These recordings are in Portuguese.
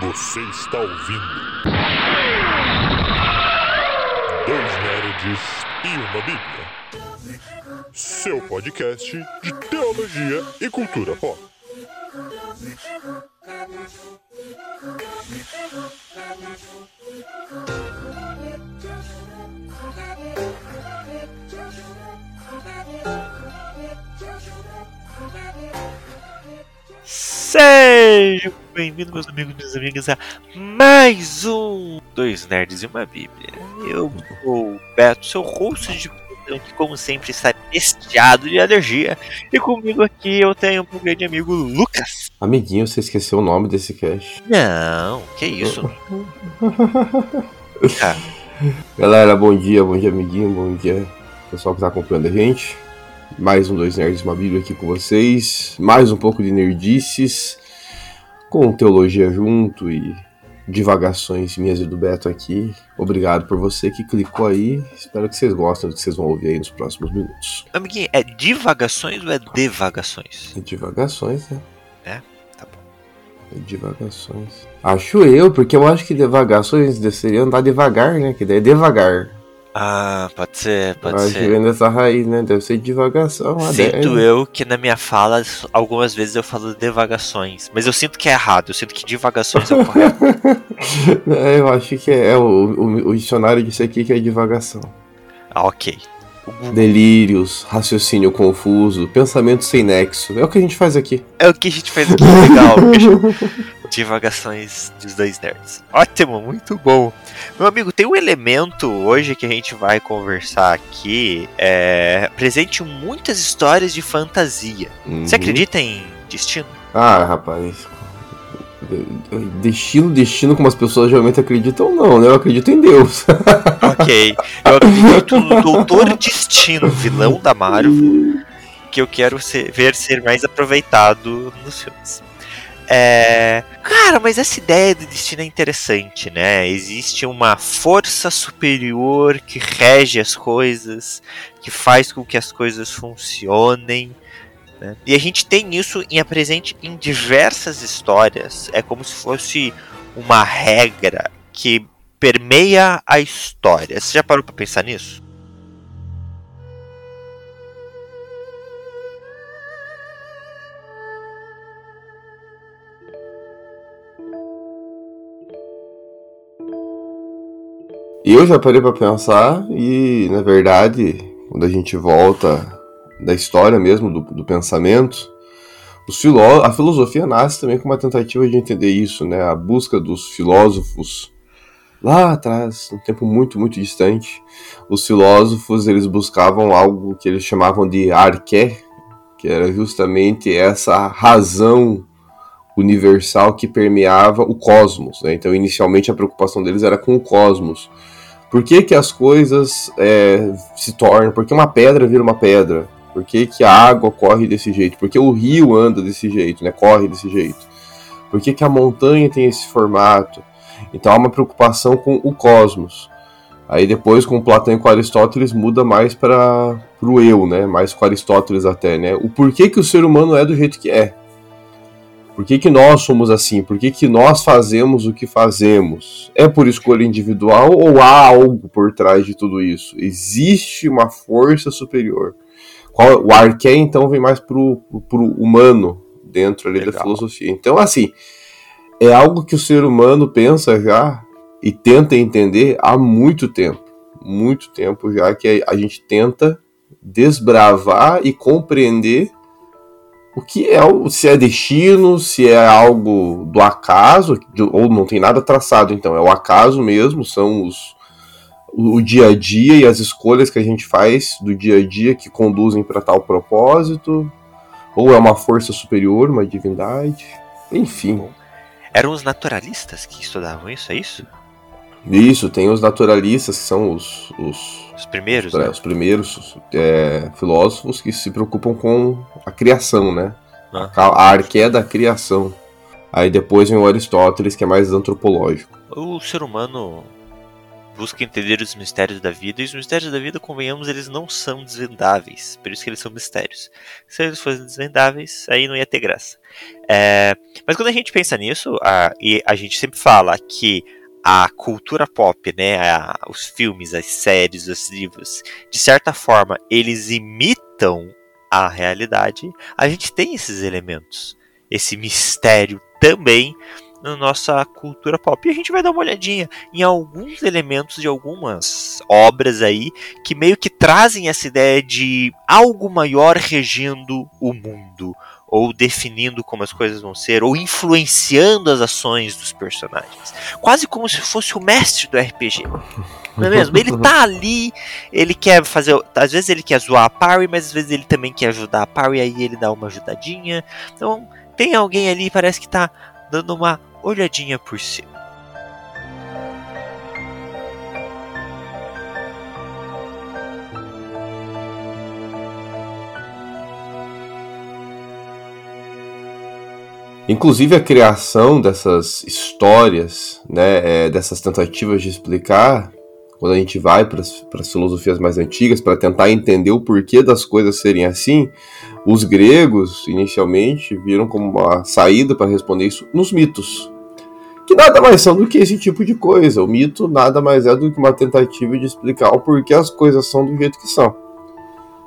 Você está ouvindo. Dois Nerds e uma Bíblia. Seu podcast de teologia e cultura pop. Sejam bem-vindos, meus amigos e minhas amigas, a mais um Dois Nerds e uma Bíblia. Eu sou o Beto, seu host de que, como sempre, está testeado de alergia. E comigo aqui eu tenho um grande amigo Lucas. Amiguinho, você esqueceu o nome desse cast. Não, que isso? Cara, Galera, bom dia, bom dia, amiguinho, bom dia, pessoal que tá acompanhando a gente. Mais um Dois Nerds e uma Bíblia aqui com vocês. Mais um pouco de nerdices, com teologia junto e divagações minhas e do Beto aqui. Obrigado por você que clicou aí. Espero que vocês gostem do que vocês vão ouvir aí nos próximos minutos. amiguinho, é divagações ou é devagações? É divagações, né? É? Tá bom. É divagações. Acho eu, porque eu acho que divagações seria andar devagar, né? Que daí é devagar. Ah, pode ser, pode que ser. vem dessa raiz, né? Deve ser divagação. Sinto eu que na minha fala, algumas vezes eu falo devagações. Mas eu sinto que é errado, eu sinto que divagações é o correto. É, eu acho que é, o, o, o dicionário disse aqui que é divagação. Ah, ok. Delírios, raciocínio confuso, pensamento sem nexo. É o que a gente faz aqui. É o que a gente fez aqui, legal. Divagações dos dois nerds. Ótimo, muito bom. Meu amigo, tem um elemento hoje que a gente vai conversar aqui. É, presente em muitas histórias de fantasia. Você Uhum. acredita em destino? Ah, rapaz. Destino, destino, como as pessoas geralmente acreditam, não, né? Eu acredito em Deus. Ok. Eu acredito no Doutor Destino, vilão da Marvel. que eu quero ser- ver ser mais aproveitado nos filmes. É... Cara, mas essa ideia do destino é interessante, né? Existe uma força superior que rege as coisas, que faz com que as coisas funcionem. Né? E a gente tem isso em presente em diversas histórias. É como se fosse uma regra que permeia a história. Você já parou pra pensar nisso? Eu já parei pra pensar e, na verdade, quando a gente volta da história mesmo, do, do pensamento, filó a filosofia nasce também com uma tentativa de entender isso, né? A busca dos filósofos lá atrás, um tempo muito, muito distante, os filósofos eles buscavam algo que eles chamavam de arqué, que era justamente essa razão universal que permeava o cosmos. Né? Então, inicialmente, a preocupação deles era com o cosmos. Por que, que as coisas é, se tornam? Por que uma pedra vira uma pedra? Por que, que a água corre desse jeito? Por que o rio anda desse jeito, né? corre desse jeito? Por que, que a montanha tem esse formato? Então há uma preocupação com o cosmos. Aí depois, com Platão e com Aristóteles, muda mais para o eu, né? mais com Aristóteles até. Né? O porquê que o ser humano é do jeito que é. Por que, que nós somos assim? Por que, que nós fazemos o que fazemos? É por escolha individual ou há algo por trás de tudo isso? Existe uma força superior. Qual- o arqué, então, vem mais pro, pro humano dentro ali da Legal. filosofia. Então, assim, é algo que o ser humano pensa já e tenta entender há muito tempo. Muito tempo já que a gente tenta desbravar e compreender o que é o se é destino, se é algo do acaso, ou não tem nada traçado, então é o acaso mesmo, são os o, o dia a dia e as escolhas que a gente faz do dia a dia que conduzem para tal propósito, ou é uma força superior, uma divindade, enfim. Eram os naturalistas que estudavam isso, é isso? Isso, tem os naturalistas, que são os, os, Os primeiros, é, né? os primeiros é, filósofos que se preocupam com a criação, né? Ah. A, a arqué da criação. Aí depois vem o Aristóteles, que é mais antropológico. O ser humano, busca entender os mistérios da vida, e os mistérios da vida, convenhamos, eles não são desvendáveis, por isso que eles são mistérios. Se eles fossem desvendáveis, aí não ia ter graça. É, mas quando a gente pensa nisso, a, e a gente sempre fala que a cultura pop, né, a, os filmes, as séries, os livros, de certa forma, eles imitam a realidade, a gente tem esses elementos, esse mistério também na nossa cultura pop. E a gente vai dar uma olhadinha em alguns elementos de algumas obras aí que meio que trazem essa ideia de algo maior regendo o mundo, ou definindo como as coisas vão ser, ou influenciando as ações dos personagens. Quase como se fosse o mestre do RPG. Não é mesmo? Ele tá ali, ele quer fazer. Às vezes ele quer zoar a Parry, mas às vezes ele também quer ajudar a Parry, aí ele dá uma ajudadinha. Então, tem alguém ali, parece que tá dando uma olhadinha por cima. Inclusive a criação dessas histórias, né, é, dessas tentativas de explicar, quando a gente vai para as filosofias mais antigas para tentar entender o porquê das coisas serem assim, os gregos inicialmente viram como uma saída para responder isso nos mitos, que nada mais são do que esse tipo de coisa. O mito nada mais é do que uma tentativa de explicar o porquê as coisas são do jeito que são.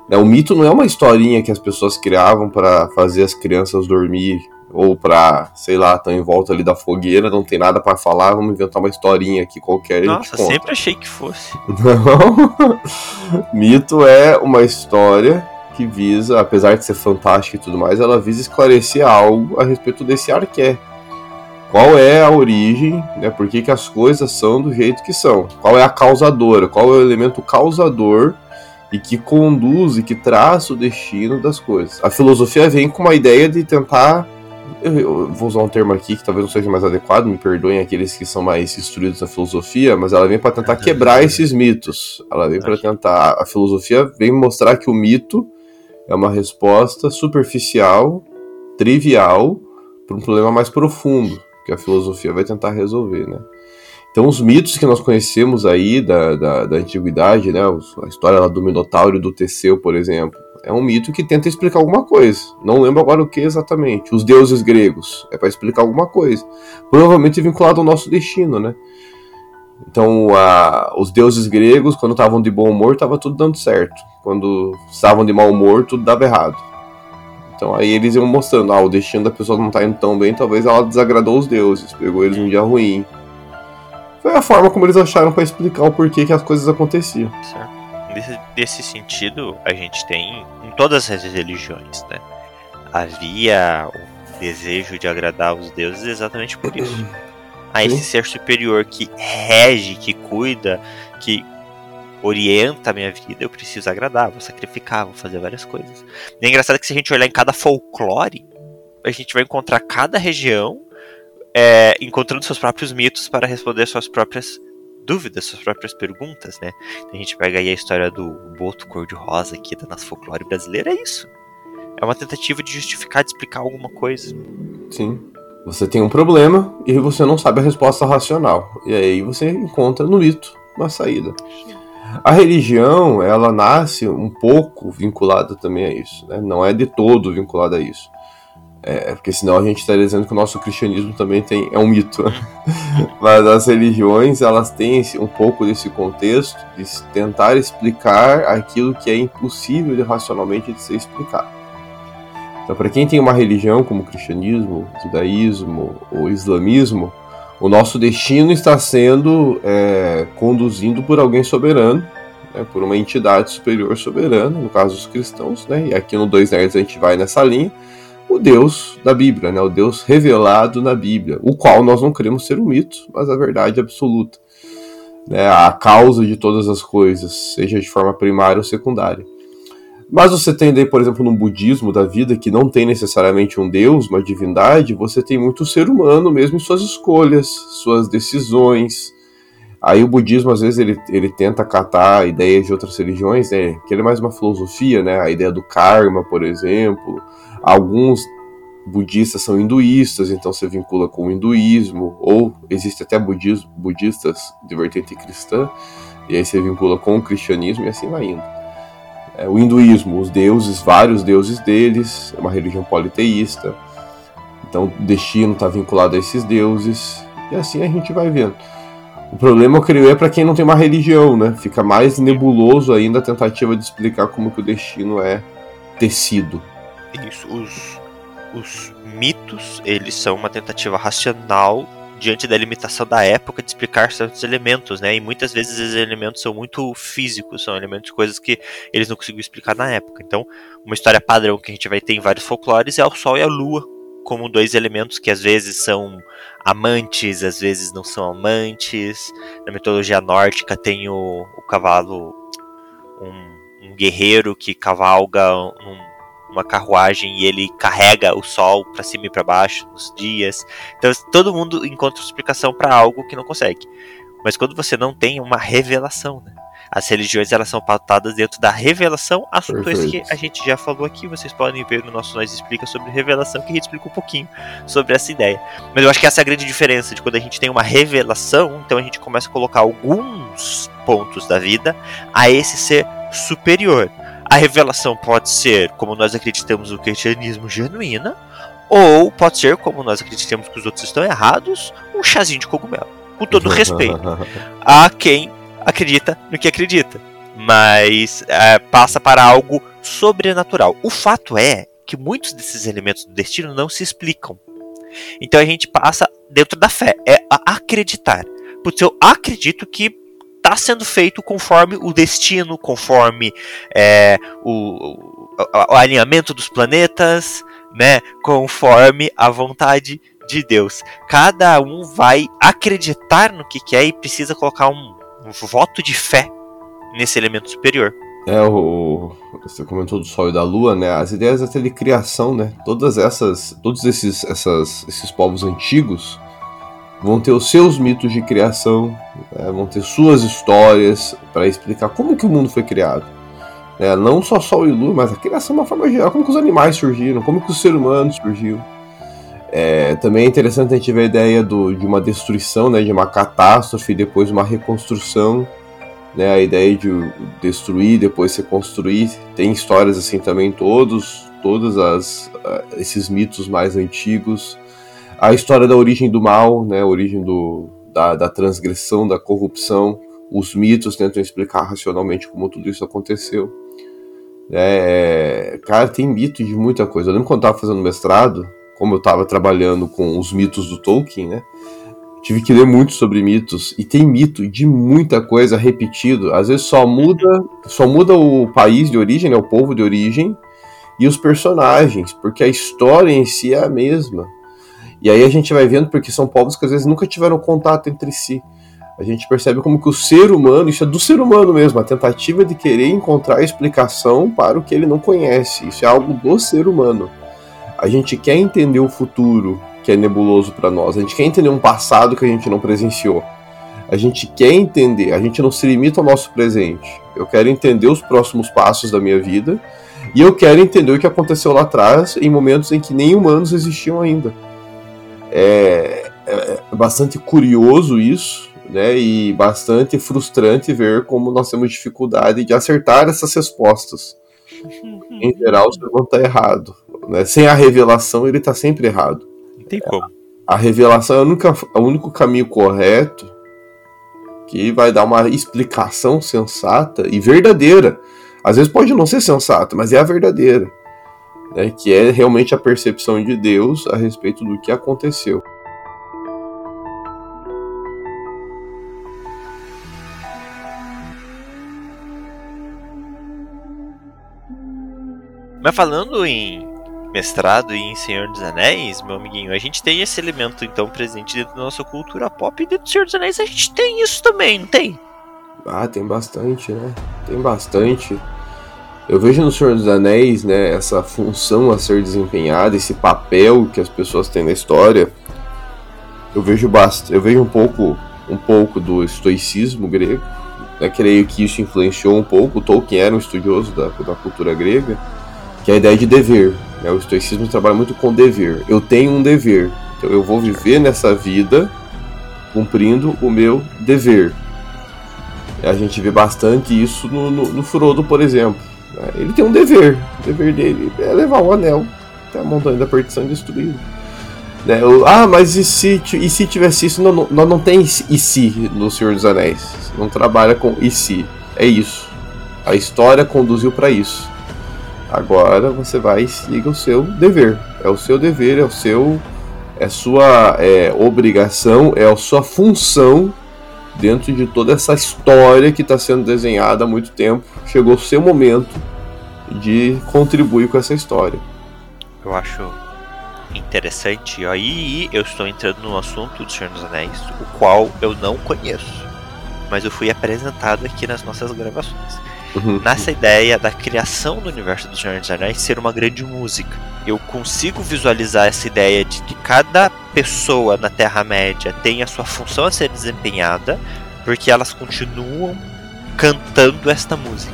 Né, o mito não é uma historinha que as pessoas criavam para fazer as crianças dormir ou para, sei lá, estão em volta ali da fogueira, não tem nada para falar, vamos inventar uma historinha aqui qualquer. Nossa, sempre achei que fosse. Não. Mito é uma história que visa, apesar de ser fantástica e tudo mais, ela visa esclarecer algo a respeito desse arqué. Qual é a origem, né? Por que, que as coisas são do jeito que são? Qual é a causadora? Qual é o elemento causador e que conduz e que traça o destino das coisas? A filosofia vem com uma ideia de tentar eu vou usar um termo aqui que talvez não seja mais adequado, me perdoem aqueles que são mais instruídos na filosofia, mas ela vem para tentar quebrar esses mitos. Ela vem para tentar. A filosofia vem mostrar que o mito é uma resposta superficial, trivial, para um problema mais profundo, que a filosofia vai tentar resolver, né? Então, os mitos que nós conhecemos aí da, da, da antiguidade, né? A história lá do Minotauro e do Teseu, por exemplo, é um mito que tenta explicar alguma coisa. Não lembro agora o que exatamente. Os deuses gregos. É para explicar alguma coisa. Provavelmente vinculado ao nosso destino, né? Então, a, os deuses gregos, quando estavam de bom humor, estava tudo dando certo. Quando estavam de mau humor, tudo dava errado. Então, aí eles iam mostrando: ah, o destino da pessoa não está indo tão bem, talvez ela desagradou os deuses, pegou eles num dia ruim. Foi a forma como eles acharam para explicar o porquê que as coisas aconteciam. Certo nesse, nesse sentido, a gente tem em todas as religiões, né? Havia um desejo de agradar os deuses exatamente por isso. A esse ser superior que rege, que cuida, que orienta a minha vida, eu preciso agradar, vou sacrificar, vou fazer várias coisas. E é engraçado que se a gente olhar em cada folclore, a gente vai encontrar cada região é, encontrando seus próprios mitos para responder suas próprias dúvidas, suas próprias perguntas, né? A gente pega aí a história do boto cor-de-rosa aqui da nossa folclore brasileira, é isso. É uma tentativa de justificar, de explicar alguma coisa. Sim. Você tem um problema e você não sabe a resposta racional. E aí você encontra no mito uma saída. A religião, ela nasce um pouco vinculada também a isso, né? Não é de todo vinculada a isso. É, porque senão a gente estaria dizendo que o nosso cristianismo também tem, é um mito. Mas as religiões, elas têm um pouco desse contexto de tentar explicar aquilo que é impossível de racionalmente de ser explicado. Então, para quem tem uma religião como o cristianismo, o judaísmo ou islamismo, o nosso destino está sendo é, conduzido por alguém soberano, né, por uma entidade superior soberana, no caso os cristãos, né, e aqui no Dois Nerds a gente vai nessa linha, o Deus da Bíblia, né? o Deus revelado na Bíblia, o qual nós não queremos ser um mito, mas a verdade absoluta. Né? A causa de todas as coisas, seja de forma primária ou secundária. Mas você tem daí, por exemplo, no budismo da vida, que não tem necessariamente um Deus, uma divindade, você tem muito ser humano mesmo em suas escolhas, suas decisões. Aí o budismo, às vezes, ele, ele tenta catar ideias de outras religiões, né? Que ele é mais uma filosofia, né? A ideia do karma, por exemplo, Alguns budistas são hinduístas, então você vincula com o hinduísmo, ou existe até budismo, budistas de vertente cristã, e aí você vincula com o cristianismo e assim vai indo. É, o hinduísmo, os deuses, vários deuses deles, é uma religião politeísta, então o destino está vinculado a esses deuses, e assim a gente vai vendo. O problema, eu creio, é para quem não tem uma religião, né? Fica mais nebuloso ainda a tentativa de explicar como que o destino é tecido. Isso, os, os mitos, eles são uma tentativa racional diante da limitação da época de explicar certos elementos, né? E muitas vezes esses elementos são muito físicos, são elementos coisas que eles não conseguiam explicar na época. Então, uma história padrão que a gente vai ter em vários folclores é o Sol e a Lua como dois elementos que às vezes são amantes, às vezes não são amantes. Na mitologia nórdica tem o, o cavalo, um, um, guerreiro que cavalga um, uma carruagem e ele carrega o sol para cima e para baixo nos dias. Então todo mundo encontra explicação para algo que não consegue. Mas quando você não tem uma revelação, né? As religiões elas são pautadas dentro da revelação, assunto esse que a gente já falou aqui, vocês podem ver no nosso Nós Explica sobre revelação, que a gente explica um pouquinho sobre essa ideia. Mas eu acho que essa é a grande diferença, de quando a gente tem uma revelação, então a gente começa a colocar alguns pontos da vida a esse ser superior. A revelação pode ser, como nós acreditamos no cristianismo, genuína, ou pode ser, como nós acreditamos que os outros estão errados, um chazinho de cogumelo. Com todo respeito a quem acredita no que acredita, mas é, passa para algo sobrenatural. O fato é que muitos desses elementos do destino não se explicam. Então a gente passa dentro da fé, é acreditar. Putz, eu acredito que está sendo feito conforme o destino, conforme é, o, o, o, alinhamento dos planetas, né? Conforme a vontade de Deus. Cada um vai acreditar no que quer e precisa colocar um um voto de fé nesse elemento superior. É, o, você comentou do Sol e da Lua, né? As ideias da telecriação, né? Todas essas, todos esses, essas, esses povos antigos vão ter os seus mitos de criação, né? vão ter suas histórias para explicar como que o mundo foi criado. Né? Não só Sol e Lua, mas a criação de uma forma geral, como que os animais surgiram, como que o ser humano surgiu. É, também é interessante a gente ver a ideia do, de uma destruição, né, de uma catástrofe e depois uma reconstrução, né, a ideia de destruir depois se construir. Tem histórias assim também todos, todos as, esses mitos mais antigos. A história da origem do mal, né, a origem do, da, da transgressão, da corrupção. Os mitos tentam explicar racionalmente como tudo isso aconteceu. É, cara, tem mito de muita coisa. Eu lembro quando eu estava fazendo mestrado, como eu estava trabalhando com os mitos do Tolkien, né? Tive que ler muito sobre mitos e tem mito de muita coisa repetido. Às vezes só muda, só muda o país de origem, né, o povo de origem e os personagens, porque a história em si é a mesma. E aí a gente vai vendo porque são povos que às vezes nunca tiveram contato entre si. A gente percebe como que o ser humano, isso é do ser humano mesmo, a tentativa de querer encontrar explicação para o que ele não conhece. Isso é algo do ser humano. A gente quer entender o futuro que é nebuloso para nós. A gente quer entender um passado que a gente não presenciou. A gente quer entender, a gente não se limita ao nosso presente. Eu quero entender os próximos passos da minha vida e eu quero entender o que aconteceu lá atrás em momentos em que nem humanos existiam ainda. É, é bastante curioso isso, né? E bastante frustrante ver como nós temos dificuldade de acertar essas respostas. Em geral, o ser humano está errado. Né? Sem a revelação, ele está sempre errado. Não tem como. A revelação é o único, é o único caminho correto que vai dar uma explicação sensata e verdadeira. Às vezes pode não ser sensata, mas é a verdadeira. Né? Que é realmente a percepção de Deus a respeito do que aconteceu. Mas falando em mestrado e em Senhor dos Anéis, meu amiguinho, a gente tem esse elemento então presente dentro da nossa cultura pop e dentro do Senhor dos Anéis a gente tem isso também, não tem? Ah, tem bastante, né? Tem bastante. Eu vejo no Senhor dos Anéis, né, essa função a ser desempenhada, esse papel que as pessoas têm na história. Eu vejo bastante, eu vejo um pouco, um pouco do estoicismo grego. Né? Creio que isso influenciou um pouco. O Tolkien era um estudioso da, da cultura grega, que é a ideia de dever, Né? O estoicismo trabalha muito com dever. Eu tenho um dever. Então eu vou viver nessa vida cumprindo o meu dever. A gente vê bastante isso no, no, no Frodo, por exemplo. Ele tem um dever. O dever dele é levar o anel até a montanha da perdição destruída. Né? ah, mas e se, e se tivesse isso? Não, não, não, não tem e se no Senhor dos Anéis. Não trabalha com e se. É isso. A história conduziu para isso. Agora você vai e siga o seu dever. É o seu dever, é o seu. É sua é, obrigação, é a sua função dentro de toda essa história que está sendo desenhada há muito tempo. Chegou o seu momento de contribuir com essa história. Eu acho interessante. Aí eu estou entrando no assunto do Senhor dos Anéis, o qual eu não conheço, mas eu fui apresentado aqui nas nossas gravações. Uhum. Nessa ideia da criação do universo do Senhor dos Anéis ser uma grande música. Eu consigo visualizar essa ideia de que cada pessoa na Terra-média tem a sua função a ser desempenhada, porque elas continuam cantando esta música.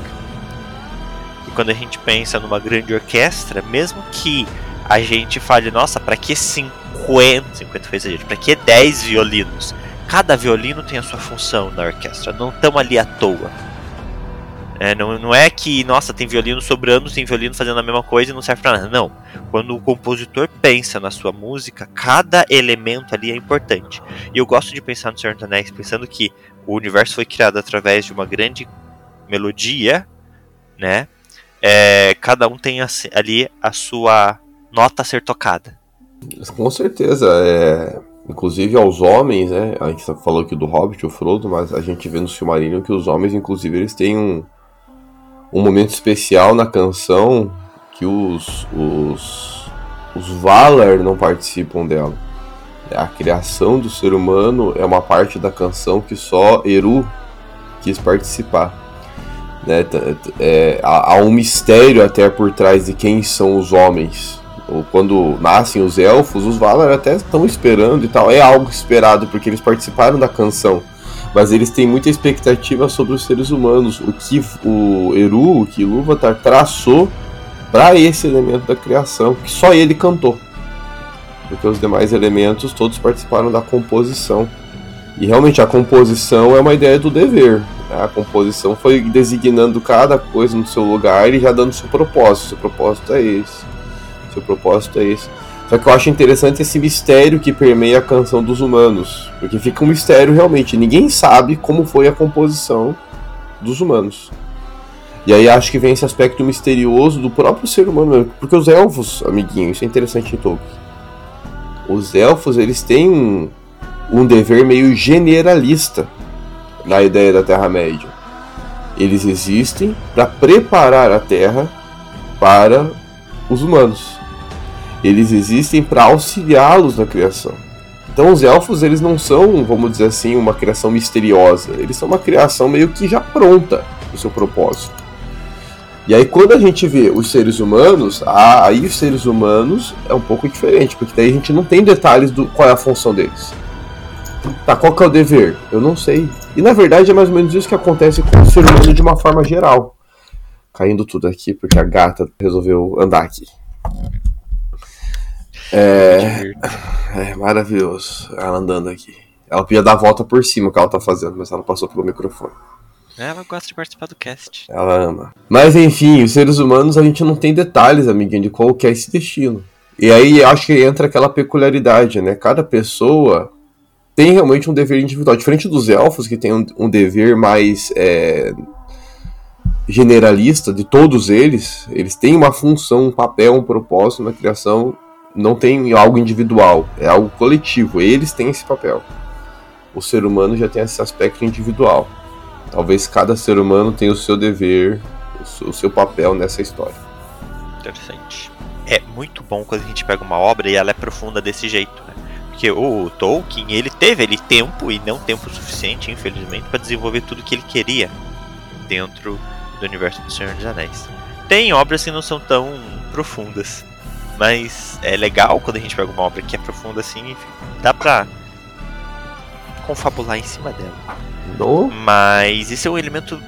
E quando a gente pensa numa grande orquestra, mesmo que a gente fale, nossa, para que 50, 50 foi para que 10 violinos? Cada violino tem a sua função na orquestra, não estão ali à toa é, não, não é que, nossa, tem violino sobrando, tem violino fazendo a mesma coisa e não serve para nada. Não. Quando o compositor pensa na sua música, cada elemento ali é importante. E eu gosto de pensar no Senhor dos Anéis pensando que o universo foi criado através de uma grande melodia, né? É, cada um tem ali a sua nota a ser tocada. Com certeza. É... Inclusive aos homens, né? A gente falou aqui do Hobbit, o Frodo, mas a gente vê no Silmarillion que os homens, inclusive, eles têm um um momento especial na canção que os, os, os Valar não participam dela. A criação do ser humano é uma parte da canção que só Eru quis participar. Né? É, há, um mistério até por trás de quem são os homens. Quando nascem os elfos, os Valar até estão esperando e tal. É algo esperado porque eles participaram da canção mas eles têm muita expectativa sobre os seres humanos. O que o Eru, o que Ilúvatar traçou para esse elemento da criação, que só ele cantou. Porque os demais elementos todos participaram da composição. E realmente a composição é uma ideia do dever. Né? A composição foi designando cada coisa no seu lugar e já dando seu propósito. Seu propósito é esse. Seu propósito é esse. Só que eu acho interessante esse mistério que permeia a canção dos humanos. Porque fica um mistério realmente. Ninguém sabe como foi a composição dos humanos. E aí acho que vem esse aspecto misterioso do próprio ser humano. Porque os elfos, amiguinho, isso é interessante em Tolkien. Os elfos, eles têm um, um dever meio generalista na ideia da Terra-média. Eles existem para preparar a Terra para os humanos eles existem para auxiliá-los na criação. Então os elfos eles não são, vamos dizer assim, uma criação misteriosa, eles são uma criação meio que já pronta o seu propósito. E aí quando a gente vê os seres humanos, aí os seres humanos é um pouco diferente, porque daí a gente não tem detalhes do qual é a função deles. Tá, qual que é o dever? Eu não sei. E na verdade é mais ou menos isso que acontece com o ser humano de uma forma geral. Caindo tudo aqui porque a gata resolveu andar aqui. É, é maravilhoso. Ela andando aqui. Ela podia dar a volta por cima que ela tá fazendo, mas ela passou pelo microfone. Ela gosta de participar do cast. Ela ama. Mas enfim, os seres humanos a gente não tem detalhes, amiguinho, de qual que é esse destino. E aí acho que entra aquela peculiaridade, né? Cada pessoa tem realmente um dever individual. Diferente dos elfos, que tem um, um dever mais é, generalista de todos eles, eles têm uma função, um papel, um propósito na criação não tem algo individual, é algo coletivo. Eles têm esse papel. O ser humano já tem esse aspecto individual. Talvez cada ser humano tenha o seu dever, o seu papel nessa história. Interessante. É muito bom quando a gente pega uma obra e ela é profunda desse jeito, né? Porque o Tolkien, ele teve ele tempo e não tempo suficiente, infelizmente, para desenvolver tudo que ele queria dentro do universo do Senhor dos Anéis. Tem obras que não são tão profundas, mas é legal quando a gente pega uma obra que é profunda assim, dá pra confabular em cima dela. No? Mas esse é um elemento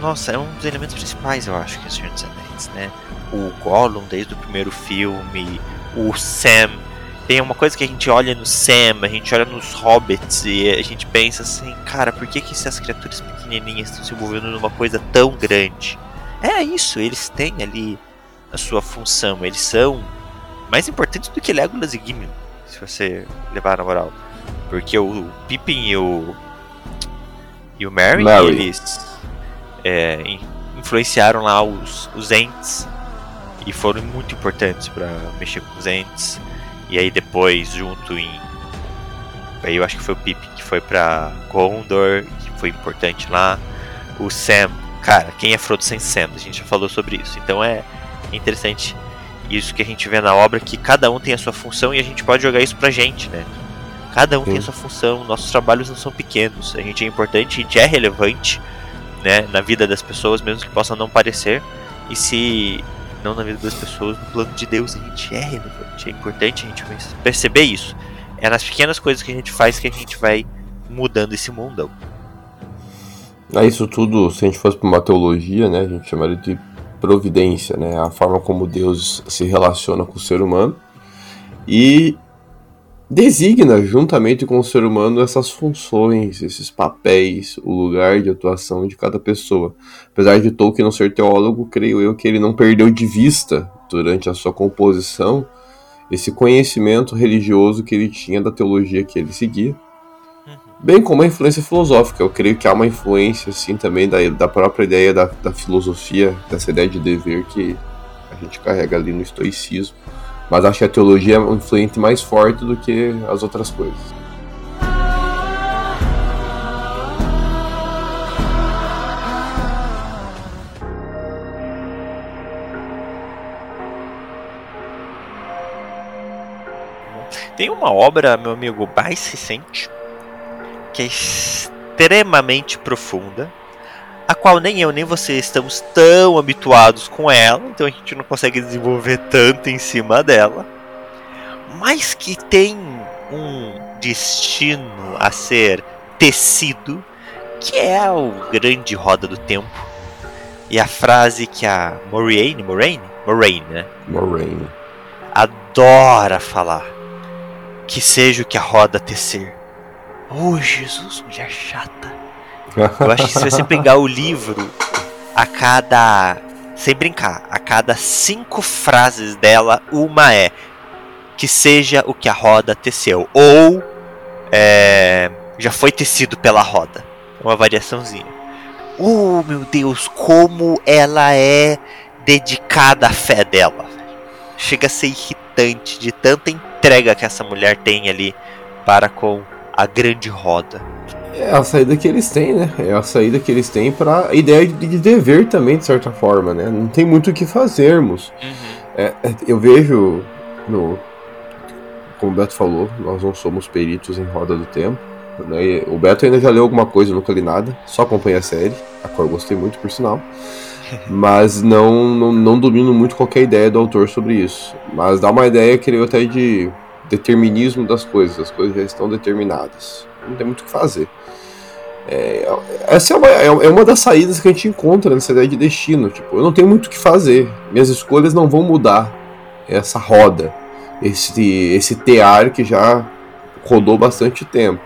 nossa, é um dos elementos principais, eu acho, que é o Senhor dos Anéis, né? O Gollum desde o primeiro filme, o Sam. Tem uma coisa que a gente olha no Sam, a gente olha nos Hobbits e a gente pensa assim, cara, por que, que essas criaturas pequenininhas estão se envolvendo numa coisa tão grande? É isso, eles têm ali a sua função, eles são mais importantes do que Legolas e Gimli, se você levar na moral. Porque o Pippin e o e o Merry, eles é, in- influenciaram lá os, os Ents e foram muito importantes para mexer com os Ents. E aí depois, junto em. Aí eu acho que foi o Pippin que foi pra Gondor, que foi importante lá. O Sam, cara, quem é Frodo sem Sam? A gente já falou sobre isso. Então é interessante isso que a gente vê na obra, que cada um tem a sua função e a gente pode jogar isso pra gente, né? Cada um tem a Sim. sua função, nossos trabalhos não são pequenos, a gente é importante, a gente é relevante, né, na vida das pessoas, mesmo que possa não parecer, e se não na vida das pessoas, no plano de Deus a gente é relevante, é importante a gente perceber isso. É nas pequenas coisas que a gente faz que a gente vai mudando esse mundão. É isso tudo, se a gente fosse para uma teologia, né, a gente chamaria de providência, né, a forma como Deus se relaciona com o ser humano. E designa juntamente com o ser humano essas funções, esses papéis, o lugar de atuação de cada pessoa. Apesar de Tolkien não ser teólogo, creio eu que ele não perdeu de vista durante a sua composição esse conhecimento religioso que ele tinha da teologia que ele seguia bem como a influência filosófica. Eu creio que há uma influência, assim, também da, da própria ideia da, da filosofia, dessa ideia de dever que a gente carrega ali no estoicismo. Mas acho que a teologia é um influente mais forte do que as outras coisas. Tem uma obra, meu amigo, mais recente, que é extremamente profunda, a qual nem eu nem você estamos tão habituados com ela, então a gente não consegue desenvolver tanto em cima dela, mas que tem um destino a ser tecido, que é o grande roda do tempo. E a frase que a Moraine, Moraine, Moraine, né? Moraine. adora falar. Que seja o que a roda tecer. Oh, Jesus, mulher chata. Eu acho que se você pegar o livro, a cada. Sem brincar, a cada cinco frases dela, uma é. Que seja o que a roda teceu. Ou. É, já foi tecido pela roda. Uma variaçãozinha. Oh, meu Deus, como ela é dedicada à fé dela. Chega a ser irritante de tanta entrega que essa mulher tem ali para com a grande roda. É a saída que eles têm, né? É a saída que eles têm para a ideia de de dever também, de certa forma, né? Não tem muito o que fazermos. É, é, eu vejo no. Como o Beto falou, nós não somos peritos em roda do tempo. Né? O Beto ainda já leu alguma coisa, eu nunca li nada, só acompanhei a série, a qual eu gostei muito, por sinal. Mas não, não, não domino muito qualquer ideia do autor sobre isso. Mas dá uma ideia, creio até, de determinismo das coisas. As coisas já estão determinadas. Não tem muito o que fazer. É, essa é uma, é uma das saídas que a gente encontra nessa ideia de destino. Tipo, eu não tenho muito o que fazer. Minhas escolhas não vão mudar essa roda, esse, esse tear que já rodou bastante tempo.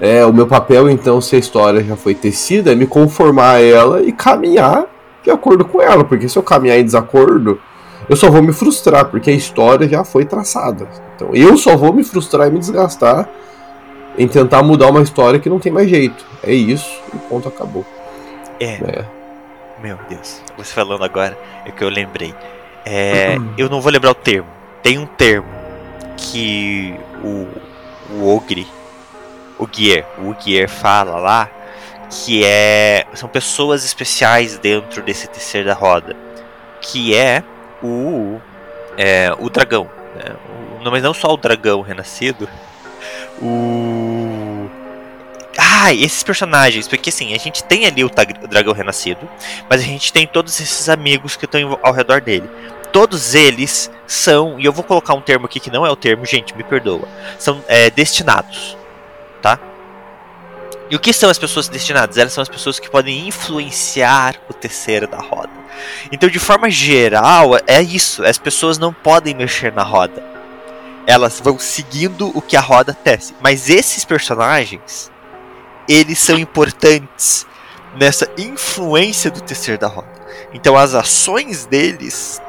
É, o meu papel, então, se a história já foi tecida, é me conformar a ela e caminhar de acordo com ela. Porque se eu caminhar em desacordo, eu só vou me frustrar, porque a história já foi traçada. Então eu só vou me frustrar e me desgastar em tentar mudar uma história que não tem mais jeito. É isso, e ponto acabou. É, É. meu Deus. Você falando agora é que eu lembrei. É, eu não vou lembrar o termo. Tem um termo que o, o Ogre, o Gear, o Gear fala lá, que é são pessoas especiais dentro desse terceiro da roda, que é o é, o dragão, né? O- mas não só o dragão renascido, o ah, esses personagens, porque assim, a gente tem ali o, o dragão renascido, mas a gente tem todos esses amigos que estão ao redor dele. Todos eles são, e eu vou colocar um termo aqui que não é o termo, gente, me perdoa. São é, destinados, tá? E o que são as pessoas destinadas? Elas são as pessoas que podem influenciar o terceiro da roda. Então, de forma geral, é isso. As pessoas não podem mexer na roda. Elas vão seguindo o que a roda tece. Mas esses personagens, eles são importantes nessa influência do terceiro da roda. Então, as ações deles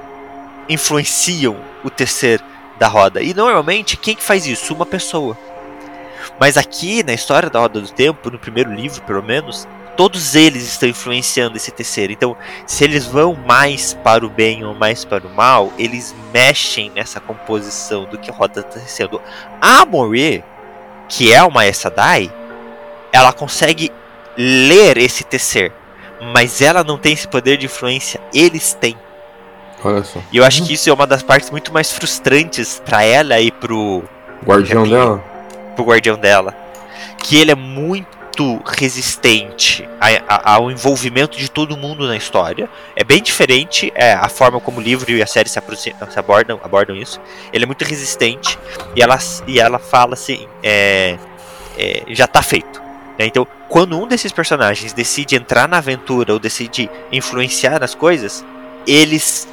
influenciam o terceiro da roda. E normalmente, quem que faz isso? Uma pessoa. Mas aqui, na história da Roda do Tempo, no primeiro livro pelo menos, todos eles estão influenciando esse terceiro. Então, se eles vão mais para o bem ou mais para o mal, eles mexem nessa composição do que a roda está sendo. A Morir, que é uma Essadai, ela consegue ler esse tecer, mas ela não tem esse poder de influência. Eles têm. Olha só. E eu acho que isso é uma das partes muito mais frustrantes para ela e pro Guardião dela? Pro guardião dela. Que ele é muito resistente a- a- ao envolvimento de todo mundo na história. É bem diferente é, a forma como o livro e a série se, se abordam, abordam isso. Ele é muito resistente e ela, e ela fala assim: é, é, já tá feito. né? Então, quando um desses personagens decide entrar na aventura ou decide influenciar nas coisas, eles,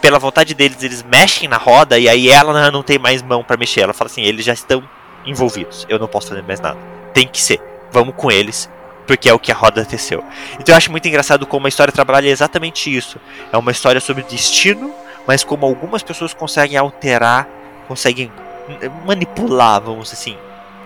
pela vontade deles, eles mexem na roda e aí ela não tem mais mão pra mexer. Ela fala assim: eles já estão envolvidos. Eu não posso fazer mais nada. Tem que ser. Vamos com eles. Porque é o que a roda teceu. Então eu acho muito engraçado como a história trabalha exatamente isso. É uma história sobre destino, mas como algumas pessoas conseguem alterar, conseguem manipular, vamos assim,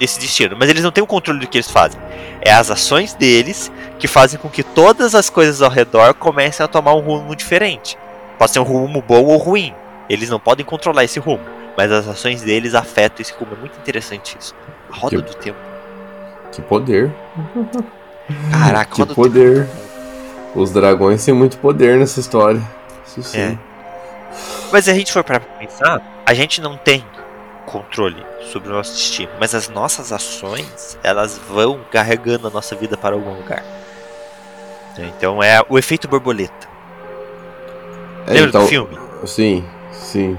esse destino. Mas eles não têm o controle do que eles fazem. É as ações deles que fazem com que todas as coisas ao redor comecem a tomar um rumo diferente. Pode ser um rumo bom ou ruim. Eles não podem controlar esse rumo. Mas as ações deles afetam esse rumo. É muito interessante isso. A roda Que- do tempo. Que poder. Caraca, Que poder. tempo. Os dragões têm muito poder nessa história. Isso sim. É. Mas se a gente for para pensar, a gente não tem controle sobre o nosso destino, mas as nossas ações, elas vão carregando a nossa vida para algum lugar. Então é o efeito borboleta. É, Lembra então, do filme? Sim, sim.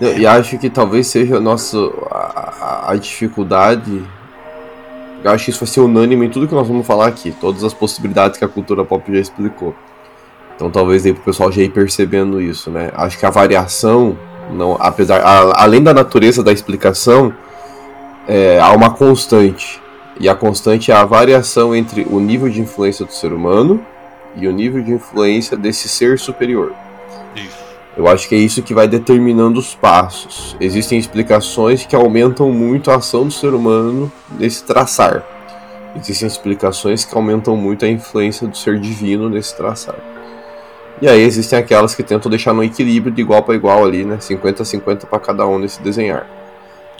E acho que talvez seja a nossa a, a- dificuldade. Eu acho que isso vai ser unânime em tudo que nós vamos falar aqui, todas as possibilidades que a cultura pop já explicou. Então talvez aí pro pessoal já ir percebendo isso, né? Acho que a variação, não, apesar, a- além da natureza da explicação, é, há uma constante. E a constante é a variação entre o nível de influência do ser humano e o nível de influência desse ser superior. Eu acho que é isso que vai determinando os passos. Existem explicações que aumentam muito a ação do ser humano nesse traçar. Existem explicações que aumentam muito a influência do ser divino nesse traçar. E aí existem aquelas que tentam deixar no equilíbrio de igual para igual ali, né? 50 a 50 para cada um nesse desenhar.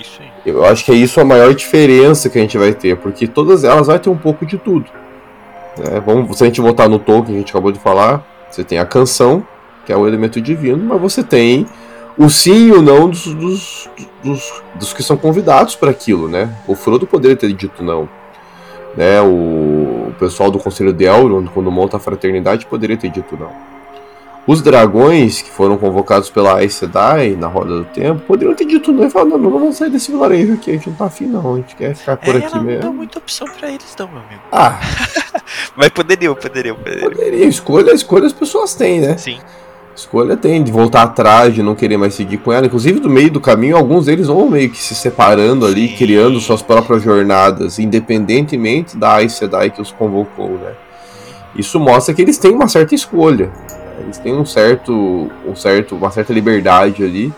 Isso aí. Eu acho que é isso a maior diferença que a gente vai ter, porque todas elas vai ter um pouco de tudo. né? vamos, se a gente voltar no Tolkien que a gente acabou de falar, você tem a canção, que é o elemento divino, mas você tem o sim e o não dos, dos, dos, dos que são convidados para aquilo, né? O Frodo poderia ter dito não. Né? O, o pessoal do Conselho de Elrond, quando monta a fraternidade, poderia ter dito não. Os dragões que foram convocados pela Aes Sedai na Roda do Tempo poderiam ter dito não e falar, não, não vamos sair desse vilarejo aqui, a gente não tá afim não, a gente quer ficar por é, aqui ela não dá mesmo. muita opção pra eles, não, meu amigo. Ah, Mas poderiam, poderiam, poderiam. poderia, escolha, escolha as pessoas têm, né? Sim. Escolha tem de voltar atrás, de não querer mais seguir com ela. Inclusive, do meio do caminho, alguns deles vão meio que se separando ali, Sim. criando suas próprias jornadas, independentemente da Aes Sedai que os convocou, né? Isso mostra que eles têm uma certa escolha. Eles têm um certo, um certo, uma certa liberdade ali,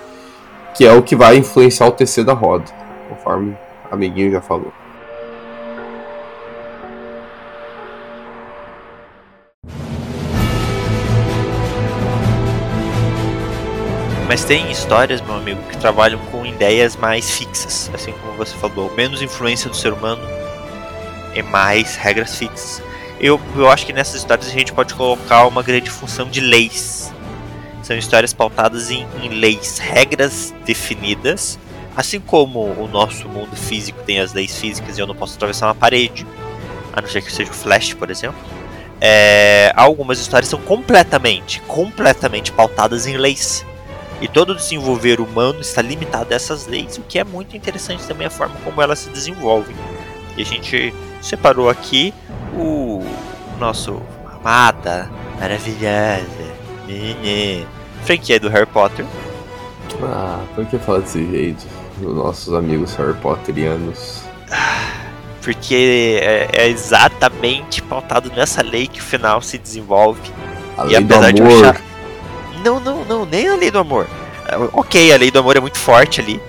que é o que vai influenciar o TC da roda, conforme o amiguinho já falou. Mas tem histórias, meu amigo, que trabalham com ideias mais fixas, assim como você falou, menos influência do ser humano e mais regras fixas. Eu, eu acho que nessas histórias a gente pode colocar uma grande função de leis. São histórias pautadas em, em leis, regras definidas, assim como o nosso mundo físico tem as leis físicas e eu não posso atravessar uma parede, a não ser que seja o Flash, por exemplo. É, algumas histórias são completamente, completamente pautadas em leis. E todo o desenvolver humano está limitado a essas leis, o que é muito interessante também a forma como elas se desenvolvem. E a gente separou aqui o nosso amada, maravilhosa, menina, franquia do Harry Potter. Ah, por que falar desse jeito? Dos nossos amigos Harry Potterianos. Porque é, é exatamente pautado nessa lei que o final se desenvolve. A E lei do apesar de eu amor. achar- Não, não, não, nem a lei do amor. É, Ok, a lei do amor é muito forte ali.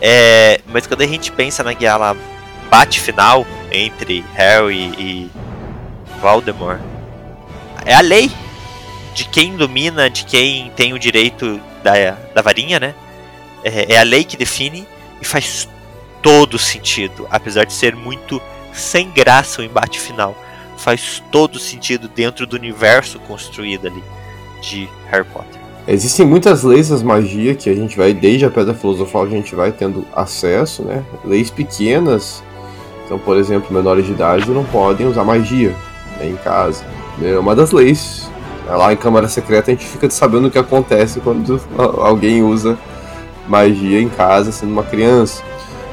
É, mas quando a gente pensa naquela bate final entre Harry e Voldemort, é a lei de quem domina, de quem tem o direito da, da varinha, né? É, é a lei que define e faz todo sentido, apesar de ser muito sem graça o embate final. Faz todo sentido dentro do universo construído ali de Harry Potter. Existem muitas leis das magia que a gente vai, desde a Pedra Filosofal, a gente vai tendo acesso, né? Leis pequenas. Então, por exemplo, menores de idade não podem usar magia né, em casa. É uma das leis. Lá em Câmara Secreta a gente fica sabendo o que acontece quando alguém usa magia em casa sendo uma criança.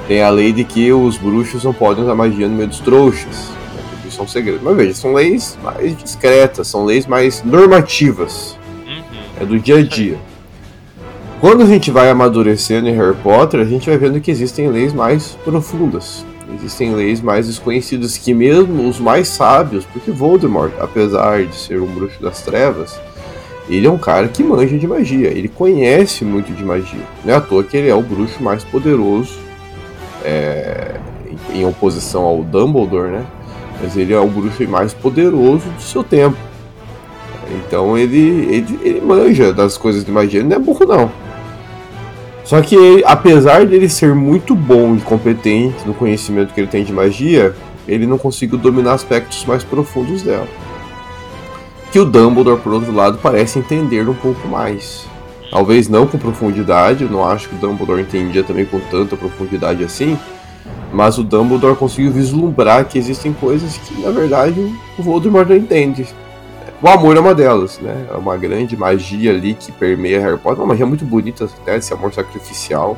Tem a lei de que os bruxos não podem usar magia no meio dos trouxas. São segredos. Mas veja, são leis mais discretas, são leis mais normativas Uhum. é do dia a dia. Quando a gente vai amadurecendo em Harry Potter, a gente vai vendo que existem leis mais profundas. Existem leis mais desconhecidas que mesmo os mais sábios, porque Voldemort, apesar de ser um bruxo das trevas, ele é um cara que manja de magia, ele conhece muito de magia. Não é à toa que ele é o bruxo mais poderoso, é, em- em oposição ao Dumbledore, né? Mas ele é o bruxo mais poderoso do seu tempo. Então ele, ele, ele manja das coisas de magia, ele não é burro não. Só que ele, apesar dele ser muito bom e competente no conhecimento que ele tem de magia, ele não conseguiu dominar aspectos mais profundos dela. Que o Dumbledore, por outro lado, parece entender um pouco mais. Talvez não com profundidade, eu não acho que o Dumbledore entendia também com tanta profundidade assim, mas o Dumbledore conseguiu vislumbrar que existem coisas que, na verdade, o Voldemort não entende. O amor é uma delas, né? É uma grande magia ali que permeia Harry Potter. Uma magia muito bonita, né? Esse amor sacrificial.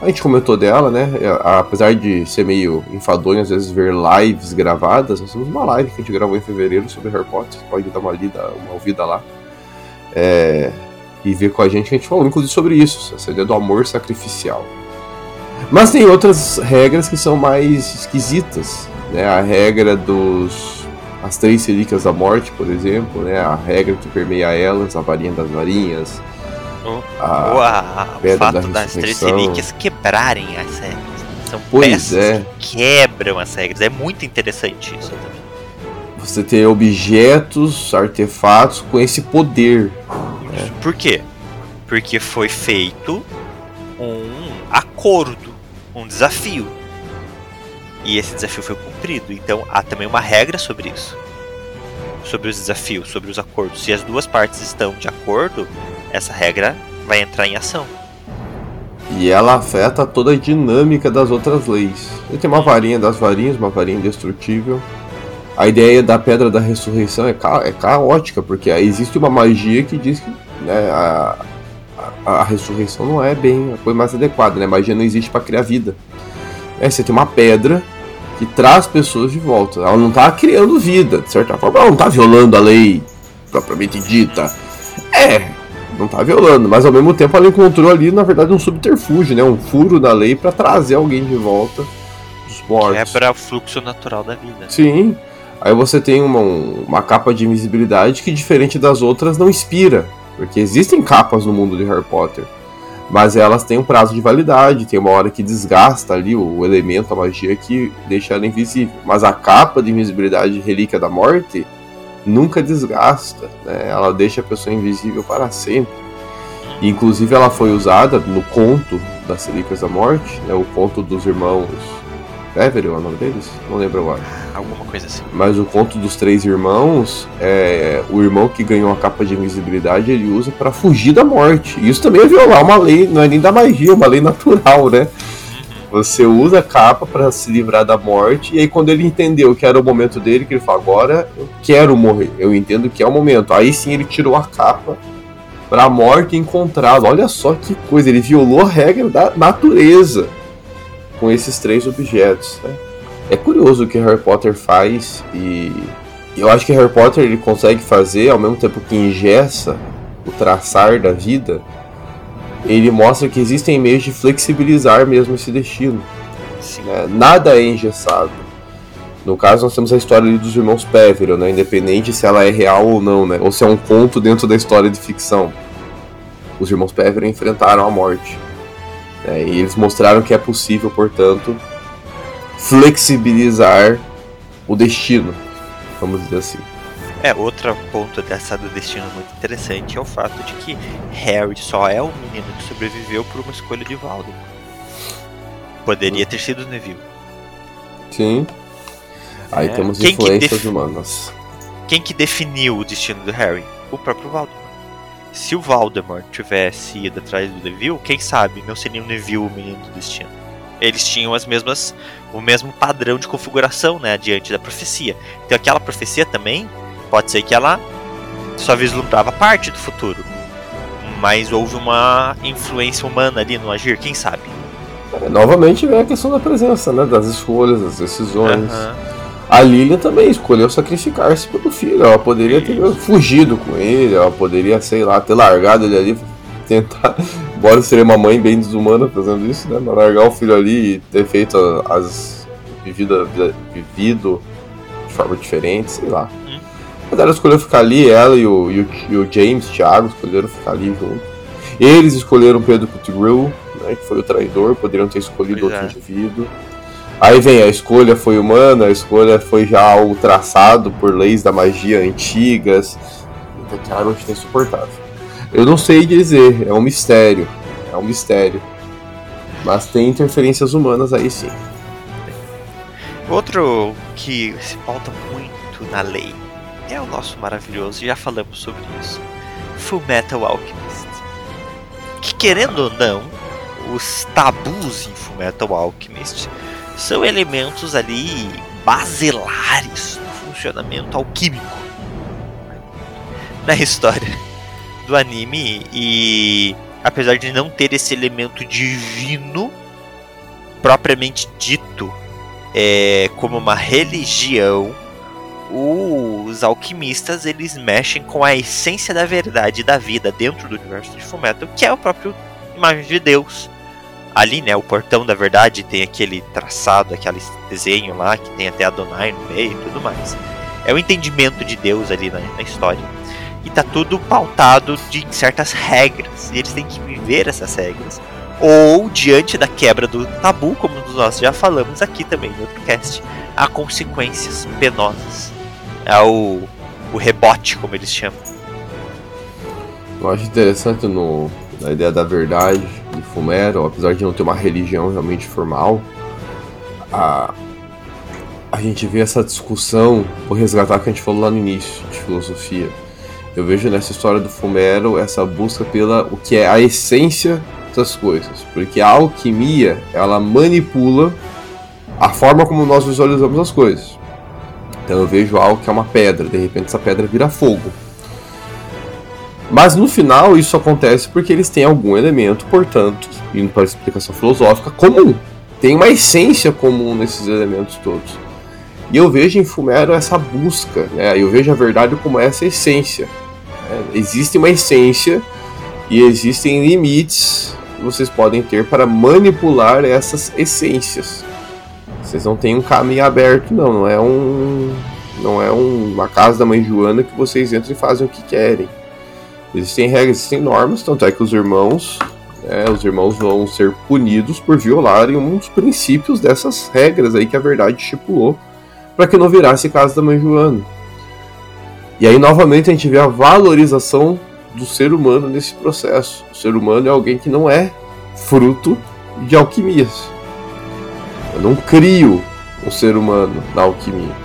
A gente comentou dela, né? É, Apesar de ser meio enfadonho às vezes ver lives gravadas, nós temos uma live que a gente gravou em fevereiro sobre Harry Potter. Você pode dar uma lida, uma ouvida lá. É, e ver com a gente a gente falou, inclusive, sobre isso, essa ideia do amor sacrificial. Mas tem outras regras que são mais esquisitas, né? A regra dos as três relíquias da morte, por exemplo, né? A regra que permeia elas, a varinha das varinhas. Oh. a- a- o fato da das três relíquias quebrarem as regras. São Pois peças é. que quebram as regras. É muito interessante isso também. Você ter objetos, artefatos com esse poder. Por quê? Porque foi feito um acordo, um desafio. E esse desafio foi cumprido. Então há também uma regra sobre isso. Sobre os desafios, sobre os acordos. Se as duas partes estão de acordo, essa regra vai entrar em ação. E ela afeta toda a dinâmica das outras leis. Ele tem uma varinha das varinhas, uma varinha indestrutível. A ideia da pedra da ressurreição é, ca é caótica, porque existe uma magia que diz que né, a, a, a ressurreição não é bem a coisa mais adequada, né? Magia não existe para criar vida. É, você tem uma pedra que traz pessoas de volta. Ela não tá criando vida, de certa forma, ela não tá violando a lei propriamente dita. É, não tá violando, mas ao mesmo tempo ela encontrou ali, na verdade, um subterfúgio, né? Um furo na lei para trazer alguém de volta dos mortos. Quebra o fluxo natural da vida. Sim. Aí você tem uma, um- uma capa de invisibilidade que, diferente das outras, não inspira. Porque existem capas no mundo de Harry Potter. Mas elas têm um prazo de validade, tem uma hora que desgasta ali o, elemento, a magia que deixa ela invisível. Mas a capa de invisibilidade Relíquia da Morte nunca desgasta, né? Ela deixa a pessoa invisível para sempre. E, inclusive ela foi usada no conto das Relíquias da Morte, né? O conto dos irmãos Everett, é o nome deles? Não lembro agora. Alguma coisa assim. Mas o conto dos três irmãos, é, o irmão que ganhou a capa de invisibilidade, ele usa pra fugir da morte. Isso também é violar uma lei, não é nem da magia, é uma lei natural, né? Você usa a capa pra se livrar da morte, e aí quando ele entendeu que era o momento dele, que ele falou, agora eu quero morrer, eu entendo que é o momento. Aí sim ele tirou a capa pra morte encontrá-lo. Olha só que coisa, ele violou a regra da natureza com esses três objetos, né? É curioso o que Harry Potter faz e eu acho que Harry Potter ele consegue fazer ao mesmo tempo que ingessa o traçar da vida, ele mostra que existem meios de flexibilizar mesmo esse destino. Né? Nada é engessado. No caso, nós temos a história dos irmãos Peveril, né? independente se ela é real ou não, né? ou se é um conto dentro da história de ficção. Os irmãos Peveril enfrentaram a morte. Né? E eles mostraram que é possível, portanto, flexibilizar o destino, vamos dizer assim. É, outro ponto dessa do destino muito interessante é o fato de que Harry só é o menino que sobreviveu por uma escolha de Voldemort. Poderia ter sido Neville. Sim. Aí é. temos Quem influências humanas. Quem que definiu o destino do Harry? O próprio Voldemort. Se o Voldemort tivesse ido atrás do Neville, quem sabe não seria o Neville o menino do destino. Eles tinham as mesmas, o mesmo padrão de configuração, né, diante da profecia. Então aquela profecia também Pode ser que ela só vislumbrava parte do futuro, mas houve uma influência humana ali no agir, quem sabe? É, novamente vem a questão da presença, né? Das escolhas, das decisões. Uhum. A Lilia também escolheu sacrificar-se pelo filho. Ela poderia ter fugido com ele, ela poderia, sei lá, ter largado ele ali, tentar. Embora seria uma mãe bem desumana fazendo isso, né? Mas largar o filho ali e ter feito as. vivido, vivido de forma diferente, sei lá. Mas ela escolheu ficar ali, ela e o, e o, e o James, Thiago, escolheram ficar ali junto. Eles escolheram Pedro Pettigrew, né, que foi o traidor, poderiam ter escolhido pois outro é. indivíduo. Aí vem a escolha foi humana, a escolha foi já algo traçado por leis da magia antigas. Então, claro, é insuportável. Eu não sei dizer, é um mistério. É um mistério. Mas tem interferências humanas aí sim. Outro que se pauta muito na lei é o nosso maravilhoso, já falamos sobre isso. Full Metal Alchemist. Que querendo ou não, os tabus em Full Metal Alchemist são elementos ali basilares do funcionamento alquímico na história do anime e apesar de não ter esse elemento divino propriamente dito é, como uma religião os alquimistas eles mexem com a essência da verdade da vida dentro do universo de Fullmetal, que é o próprio imagem de Deus. Ali, né, o portão da verdade tem aquele traçado, aquele desenho lá que tem até Adonai no meio e tudo mais. É o entendimento de Deus ali na, na história. E tá tudo pautado de certas regras, e eles têm que viver essas regras. Ou diante da quebra do tabu, como nós já falamos aqui também no outro cast, há consequências penosas é o, o rebote, como eles chamam. Eu acho interessante no, na ideia da verdade de Fumero, apesar de não ter uma religião realmente formal, a, a gente vê essa discussão, vou resgatar o que a gente falou lá no início de filosofia. Eu vejo nessa história do Fumero essa busca pela o que é a essência das coisas, porque a alquimia ela manipula a forma como nós visualizamos as coisas. Então eu vejo algo que é uma pedra, de repente essa pedra vira fogo. Mas no final isso acontece porque eles têm algum elemento, portanto, indo para a explicação filosófica, comum. Tem uma essência comum nesses elementos todos. E eu vejo em Fumero essa busca, né? eu vejo a verdade como essa essência. Né? Existe uma essência e existem limites que vocês podem ter para manipular essas essências. Vocês não têm um caminho aberto, não. Não é um. Não é um, uma casa da mãe Joana que vocês entram e fazem o que querem. Existem regras, existem normas, tanto é que os irmãos. É, os irmãos vão ser punidos por violarem um dos princípios dessas regras aí que a verdade estipulou para que não virasse casa da mãe Joana. E aí novamente a gente vê a valorização do ser humano nesse processo. O ser humano é alguém que não é fruto de alquimias. Eu não crio o ser humano na alquimia.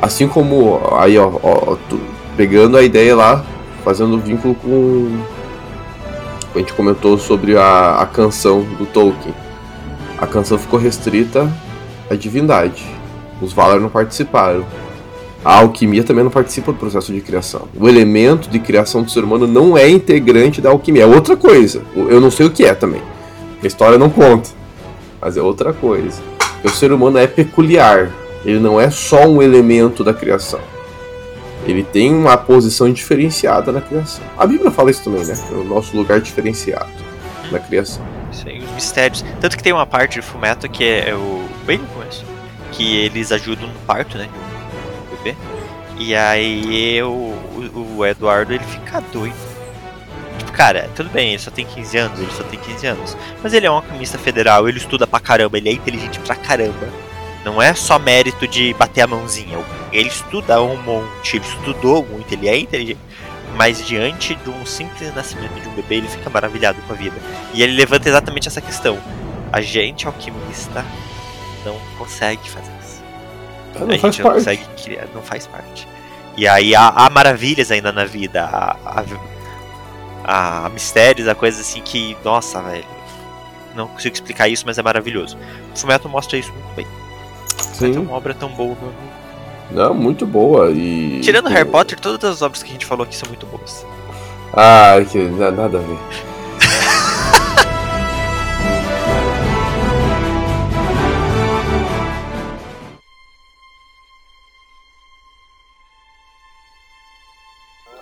Assim como aí, ó, ó pegando a ideia lá, fazendo vínculo com. A gente comentou sobre a, a canção do Tolkien. A canção ficou restrita à divindade. Os Valar não participaram. A alquimia também não participa do processo de criação. O elemento de criação do ser humano não é integrante da alquimia, é outra coisa. Eu não sei o que é também. A história não conta mas é outra coisa. O ser humano é peculiar. Ele não é só um elemento da criação. Ele tem uma posição diferenciada na criação. A Bíblia fala isso também, né? É o nosso lugar diferenciado na criação. Isso aí, os mistérios. Tanto que tem uma parte de Fumeto que é, é o. bem no começo. Que eles ajudam no parto, né? Do bebê. E aí o, o, o Eduardo ele fica doido. Tipo, cara, tudo bem, ele só tem 15 anos, ele só tem 15 anos. Mas ele é um alquimista federal, ele estuda pra caramba, ele é inteligente pra caramba. Não é só mérito de bater a mãozinha. Ele estuda um monte, ele estudou muito, ele é inteligente. Mas diante de um simples nascimento de um bebê, ele fica maravilhado com a vida. E ele levanta exatamente essa questão. A gente, alquimista, não consegue fazer isso. Não a gente não parte. consegue criar, não faz parte. E aí há, há maravilhas ainda na vida, há, há, há mistérios, há coisas assim que, nossa, velho, não consigo explicar isso, mas é maravilhoso. O Fumeto mostra isso muito bem. É Sim. uma obra tão boa. mano. Não, muito boa. E. Tirando Harry Potter, todas as obras que a gente falou aqui são muito boas. Ah, que na- nada a ver.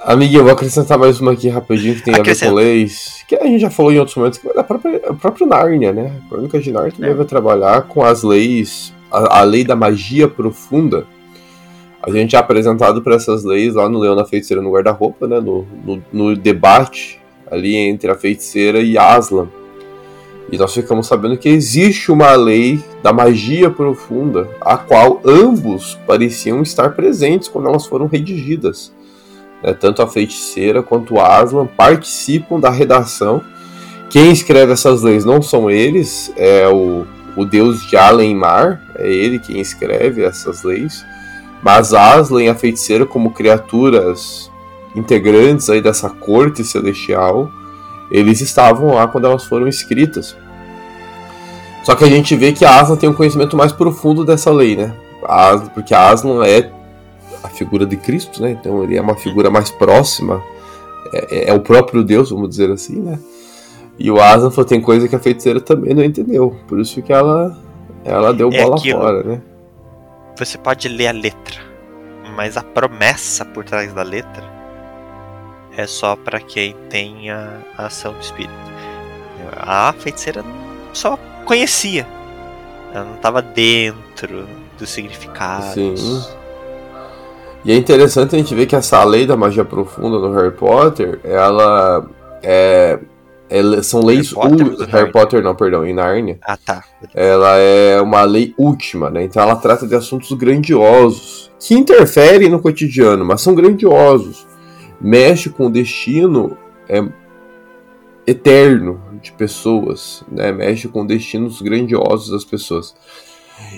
Amiguinho, eu vou acrescentar mais uma aqui rapidinho que tem a ver com leis. Que a gente já falou em outros momentos, que é da própria, o próprio Nárnia, né? A Crônica de Nárnia também É. vai trabalhar com as leis, a, a lei da magia profunda. A gente é apresentado para essas leis lá no Leão da Feiticeira no Guarda-Roupa, né? No, no, no debate ali entre a feiticeira e Aslan. E nós ficamos sabendo que existe uma lei da magia profunda, a qual ambos pareciam estar presentes quando elas foram redigidas. né? Tanto a feiticeira quanto Aslan participam da redação. Quem escreve essas leis não são eles, é o, o deus de Alenmar, é ele quem escreve essas leis. Mas Aslan e a feiticeira, como criaturas integrantes aí dessa corte celestial, eles estavam lá quando elas foram escritas. Só que a gente vê que a Aslan tem um conhecimento mais profundo dessa lei, né? Aslan, porque a Aslan é a figura de Cristo, né? Então ele é uma figura mais próxima, é, é o próprio Deus, vamos dizer assim, né? E o Aslan falou, tem coisa que a feiticeira também não entendeu, por isso que ela, ela deu É bola aquilo. fora, né? Você pode ler a letra, mas a promessa por trás da letra é só pra quem tem a, ação do espírito. A feiticeira só conhecia. Ela não estava dentro dos significados. Sim. E é interessante a gente ver que essa lei da magia profunda no Harry Potter, ela é. Ela- são leis. Potter ou do Harry Narnia? Potter, não, perdão, em Nárnia. Ah, tá. Ela é uma lei última, né? Então ela trata de assuntos grandiosos, que interferem no cotidiano, mas são grandiosos. Mexe com o destino é, eterno de pessoas, né? Mexe com destinos grandiosos das pessoas.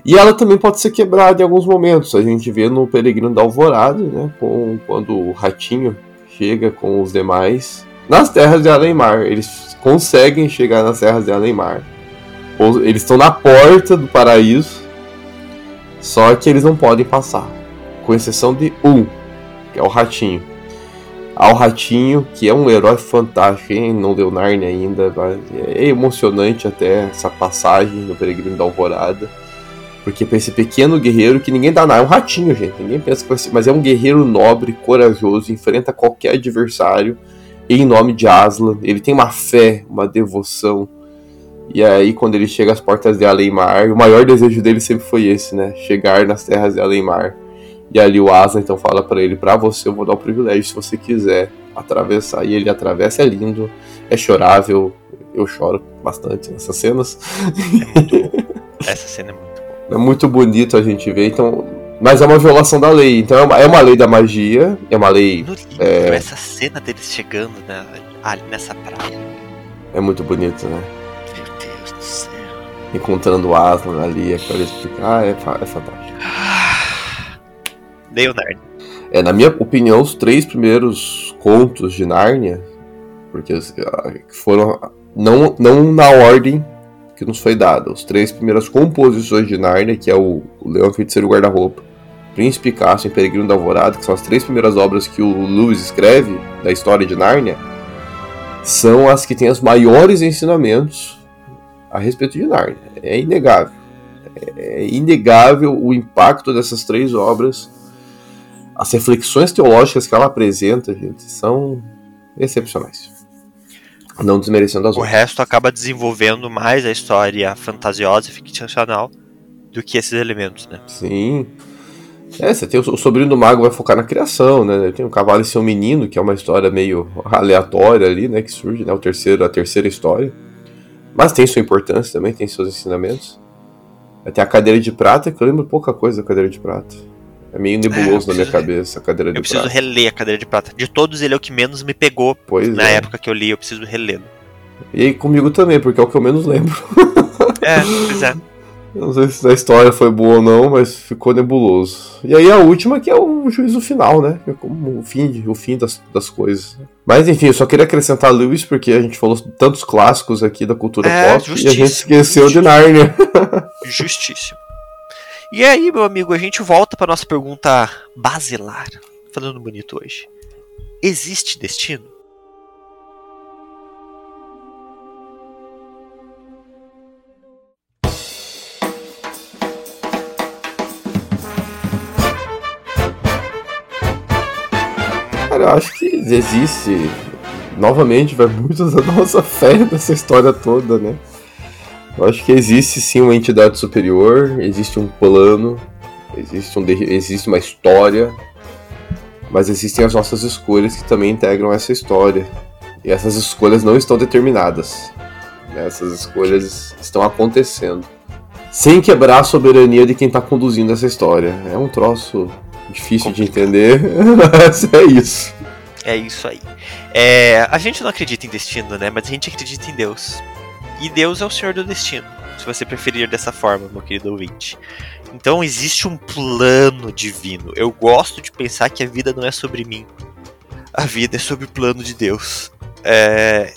E ela também pode ser quebrada em alguns momentos. A gente vê no Peregrino da Alvorada, né? Com, quando o ratinho chega com os demais nas terras de Alemar. Eles conseguem chegar nas terras de Alemar. Eles estão na porta do paraíso, só que eles não podem passar, com exceção de um, que é o ratinho. Há o ratinho, que é um herói fantástico, quem não deu Narnia ainda, é emocionante até essa passagem no Peregrino da Alvorada. Porque pra esse pequeno guerreiro que ninguém dá nada, é um ratinho, gente. Ninguém pensa que vai ser, mas é um guerreiro nobre, corajoso, enfrenta qualquer adversário em nome de Aslan. Ele tem uma fé, uma devoção. E aí, quando ele chega às portas de Alemar, o maior desejo dele sempre foi esse, né? Chegar nas terras de Alemar. E ali o Aslan então fala pra ele: Pra você eu vou dar o privilégio, se você quiser atravessar. E ele atravessa, é lindo, é chorável. Eu choro bastante nessas cenas. É. Essa cena é muito boa. É muito bonito a gente ver, então. Mas é uma violação da lei. Então é uma, é uma lei da magia, é uma lei. No livro, É. essa cena deles chegando né, ali nessa praia. É muito bonito, né? Meu Deus do céu. Encontrando o Aslan ali, aquela explica- Ah, é, é fantástico. Leonardo. É, na minha opinião, os três primeiros contos de Nárnia, porque ah, foram não, não na ordem que nos foi dada. Os três primeiras composições de Nárnia, que é o, o Leão Feiticeiro Guarda-Roupa, Príncipe Cássio e Peregrino da Alvorada, que são as três primeiras obras que o Lewis escreve da história de Nárnia, são as que têm os maiores ensinamentos a respeito de Nárnia. É inegável. é inegável o impacto dessas três obras. As reflexões teológicas que ela apresenta, gente, são excepcionais. Não desmerecendo as O outras. resto acaba desenvolvendo mais a história fantasiosa e ficcional do que esses elementos, né? Sim. É, você tem o, o sobrinho do mago vai focar na criação, né? Tem o cavalo e seu menino, que é uma história meio aleatória ali, né? Que surge, né? O terceiro, a terceira história. Mas tem sua importância também, tem seus ensinamentos. Tem a cadeira de prata, que eu lembro pouca coisa da cadeira de prata. É meio nebuloso na minha cabeça a cadeira de Eu preciso prata. reler a Cadeira de Prata. De todos, ele é o que menos me pegou Pois na é. época que eu li. Eu preciso relê-lo. E aí comigo também, porque é o que eu menos lembro. É, pois é. Eu Não sei se a história foi boa ou não, mas ficou nebuloso. E aí a última que é o juízo final, né? É como o fim, o fim das, das coisas. Mas enfim, eu só queria acrescentar Lewis, porque a gente falou tantos clássicos aqui da cultura É, pop e a gente esqueceu de. Nárnia. Justíssimo. E aí, meu amigo, a gente volta pra nossa pergunta basilar. Falando bonito hoje. Existe destino? Cara, acho que existe. Novamente, vai muito da nossa fé nessa história toda, né? Eu acho que existe sim uma entidade superior, existe um plano, existe, um, existe uma história, mas existem as nossas escolhas que também integram essa história. E essas escolhas não estão determinadas. né? Essas escolhas estão acontecendo. Sem quebrar a soberania de quem está conduzindo essa história. É um troço difícil de entender, mas é isso. É isso aí. É, a gente não acredita em destino, né? Mas a gente acredita em Deus. E Deus é o Senhor do destino. Se você preferir dessa forma, meu querido ouvinte. Então existe um plano divino. Eu gosto de pensar que a vida não é sobre mim. A vida é sobre o plano de Deus. É,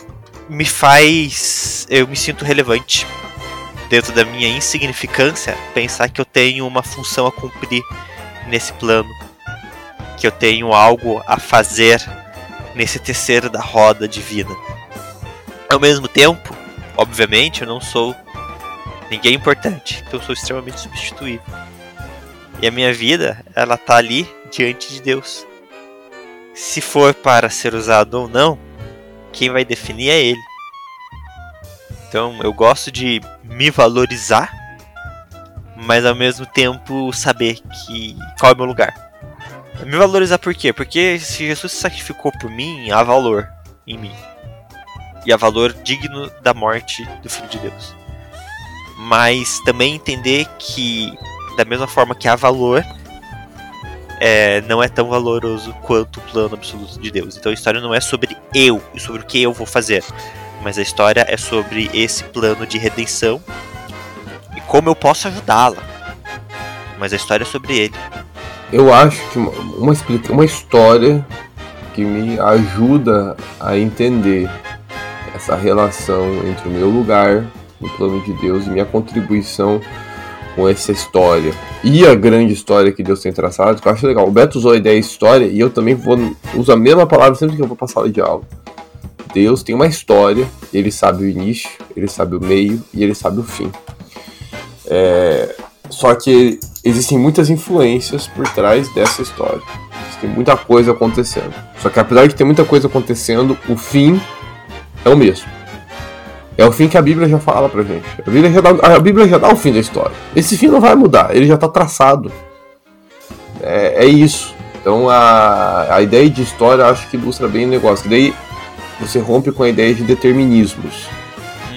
me faz. Eu me sinto relevante. Dentro da minha insignificância, pensar que eu tenho uma função a cumprir nesse plano. Que eu tenho algo a fazer nesse terceiro da roda divina. Ao mesmo tempo, obviamente, eu não sou ninguém importante, então eu sou extremamente substituível. E a minha vida, ela tá ali diante de Deus. Se for para ser usado ou não, quem vai definir é Ele. Então eu gosto de me valorizar, mas ao mesmo tempo saber que qual é o meu lugar. Me valorizar por quê? Porque se Jesus se sacrificou por mim, há valor em mim. E há valor digno da morte do Filho de Deus. Mas também entender que, da mesma forma que há valor, é, não é tão valoroso quanto o plano absoluto de Deus. Então a história não é sobre eu e sobre o que eu vou fazer. Mas a história é sobre esse plano de redenção como eu posso ajudá-la. Mas a história é sobre ele. Eu acho que uma, uma, história que me ajuda a entender essa relação entre o meu lugar no plano de Deus e minha contribuição com essa história e a grande história que Deus tem traçado, que eu acho legal. O Beto usou a ideia história e eu também vou uso a mesma palavra sempre que eu vou passar sala de aula. Deus tem uma história, ele sabe o início, ele sabe o meio e ele sabe o fim. É, só que existem muitas influências por trás dessa história. Tem muita coisa acontecendo. Só que apesar de ter muita coisa acontecendo, o fim é o mesmo. É o fim que a Bíblia já fala pra gente. A Bíblia já dá, a Bíblia já dá o fim da história. Esse fim não vai mudar, ele já tá traçado. É, é isso. Então a, a ideia de história acho que ilustra bem o negócio. Que daí você rompe com a ideia de determinismos.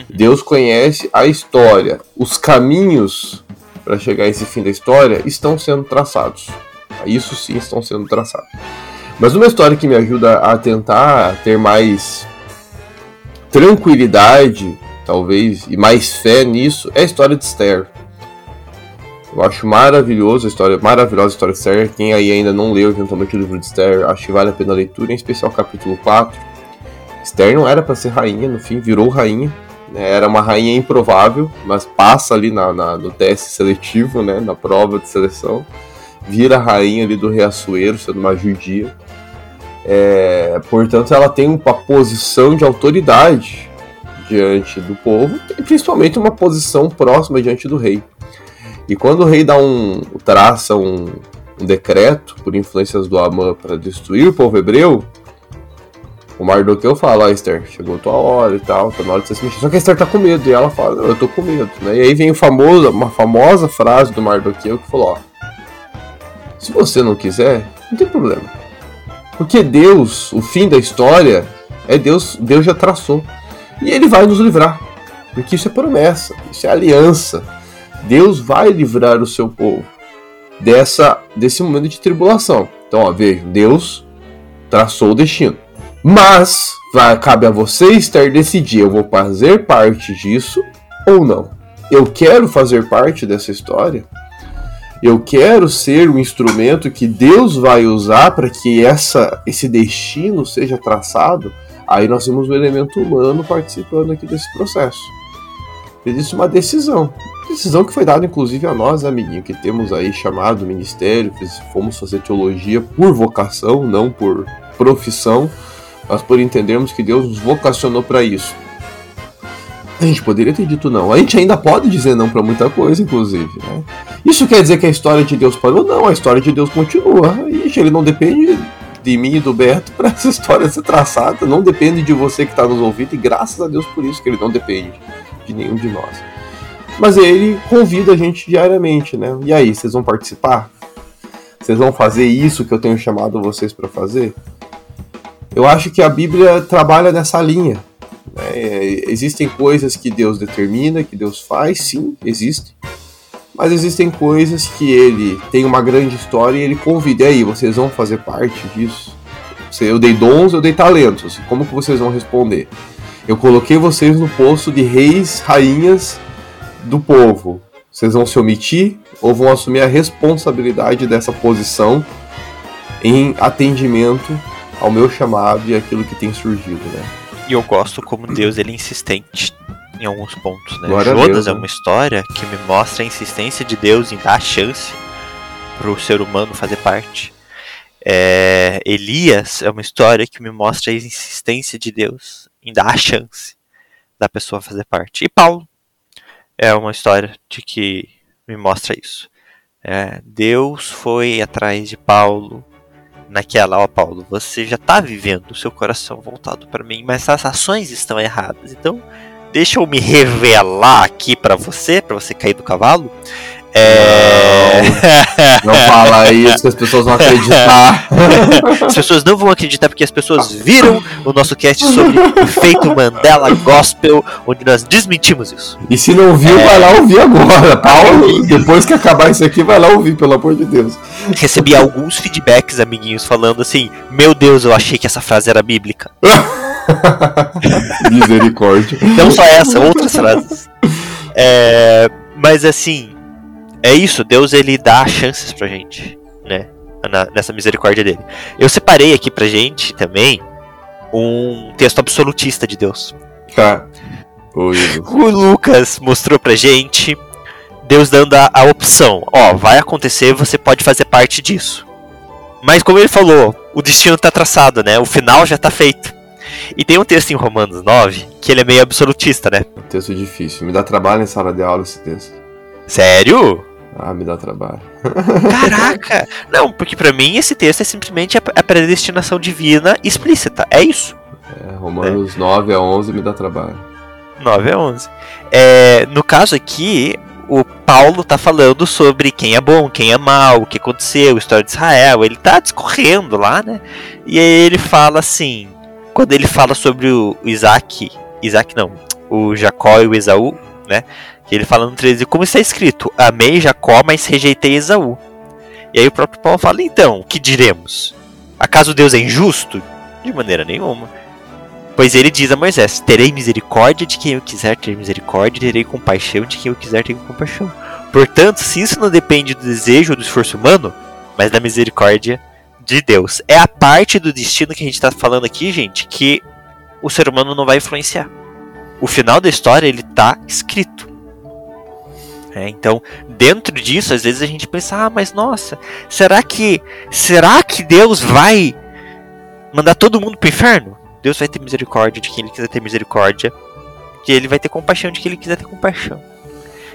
Deus conhece a história. Os caminhos para chegar a esse fim da história estão sendo traçados. Isso sim estão sendo traçados. Mas uma história que me ajuda a tentar ter mais tranquilidade, talvez, e mais fé nisso, é a história de Esther. Eu acho maravilhoso a história, maravilhosa a história de Esther. Quem aí ainda não leu eventualmente o livro de Esther, acho que vale a pena a leitura, em especial o capítulo 4. Esther não era para ser rainha, no fim virou rainha. Né? Era uma rainha improvável, mas passa ali na, na- no teste seletivo, né, na prova de seleção. Vira rainha ali do Reaçoeiro, sendo uma judia. É, portanto, ela tem uma posição de autoridade diante do povo, e principalmente uma posição próxima diante do rei. E quando o rei dá um. traça um, um decreto por influências do Amã para destruir o povo hebreu, o Mardoqueu fala, ó, Esther, chegou tua hora e tal, tá na hora de você se mexer. Só que a Esther tá com medo, e ela fala, eu tô com medo, né? E aí vem o famoso, uma famosa frase do Mardoqueu que falou, ó, se você não quiser, não tem problema. Porque Deus, o fim da história, é Deus, Deus já traçou. E ele vai nos livrar. Porque isso é promessa, isso é aliança. Deus vai livrar o seu povo dessa desse momento de tribulação. Então, ó, veja, Deus traçou o destino. Mas vai, cabe a você estar decidir, eu vou fazer parte disso ou não. Eu quero fazer parte dessa história. Eu quero ser o instrumento que Deus vai usar para que essa, esse destino seja traçado. Aí nós temos o elemento humano participando aqui desse processo. Existe uma decisão. Decisão que foi dada inclusive a nós, amiguinho, que temos aí chamado ministério, fomos fazer teologia por vocação, não por profissão mas por entendermos que Deus nos vocacionou para isso. A gente poderia ter dito não. A gente ainda pode dizer não para muita coisa, inclusive. Né? Isso quer dizer que a história de Deus parou? Não, a história de Deus continua. Ixi, ele não depende de mim e do Beto para essa história ser traçada. Não depende de você que está nos ouvindo. E graças a Deus por isso que ele não depende de nenhum de nós. Mas ele convida a gente diariamente, né? E aí, vocês vão participar? Vocês vão fazer isso que eu tenho chamado vocês para fazer? Eu acho que a Bíblia trabalha nessa linha. Né? Existem coisas que Deus determina, que Deus faz, sim, existem. Mas existem coisas que ele tem uma grande história e ele convida. E aí, vocês vão fazer parte disso? Eu dei dons, eu dei talentos. Como que vocês vão responder? Eu coloquei vocês no posto de reis, rainhas do povo. Vocês vão se omitir ou vão assumir a responsabilidade dessa posição em atendimento ao meu chamado e aquilo que tem surgido, né? E eu gosto como Deus ele é insistente em alguns pontos, né? Glória Jonas Deus, é né? uma história que me mostra a insistência de Deus em dar a chance pro ser humano fazer parte. É, Elias é uma história que me mostra a insistência de Deus em dar a chance da pessoa fazer parte. E Paulo é uma história de que me mostra isso. É, Deus foi atrás de Paulo naquela, ó Paulo, você já está vivendo o seu coração voltado para mim, mas as ações estão erradas. Então, deixa eu me revelar aqui para você, para você cair do cavalo. É... Não fala isso que as pessoas vão acreditar. as pessoas não vão acreditar porque as pessoas viram o nosso cast sobre o feito Mandela Gospel, onde nós desmentimos isso. E se não viu, É. vai lá ouvir agora. Paulo, depois que acabar isso aqui, vai lá ouvir, pelo amor de Deus. Recebi alguns feedbacks, amiguinhos, falando assim: Meu Deus, eu achei que essa frase era bíblica. Misericórdia. Não só essa, outras frases. É, mas assim, é isso, Deus ele dá chances pra gente, né? na- nessa misericórdia dele. Eu separei aqui pra gente também um texto absolutista de Deus. Tá. Jesus. O Lucas mostrou pra gente Deus dando a, a opção: ó, vai acontecer, você pode fazer parte disso. Mas como ele falou, o destino tá traçado, né? O final já tá feito. E tem um texto em Romanos 9 que ele é meio absolutista, né? Texto difícil. Me dá trabalho em sala de aula esse texto. Sério? Ah, me dá trabalho. Caraca! Não, porque pra mim esse texto é simplesmente a, predestinação divina explícita. É isso. É, Romanos 9 a 11 me dá trabalho. 9 a 11. É, no caso aqui, o Paulo tá falando sobre quem é bom, quem é mal, o que aconteceu, a história de Israel. Ele tá discorrendo lá, né? E aí ele fala assim, quando ele fala sobre o Isaac, Isaac não, o Jacó e o Esaú, né? Ele fala no 13, como está escrito, amei Jacó, mas rejeitei Esaú. E aí o próprio Paulo fala, então, o que diremos? Acaso Deus é injusto? De maneira nenhuma. Pois ele diz a Moisés: Terei misericórdia de quem eu quiser ter misericórdia, terei compaixão de quem eu quiser ter compaixão. Portanto, se isso não depende do desejo ou do esforço humano, mas da misericórdia de Deus. É a parte do destino que a gente está falando aqui, gente, que o ser humano não vai influenciar. O final da história ele tá escrito. É, então, dentro disso, às vezes a gente pensa: ah, mas nossa, será que será que Deus vai mandar todo mundo pro inferno? Deus vai ter misericórdia de quem ele quiser ter misericórdia. Que ele vai ter compaixão de quem ele quiser ter compaixão.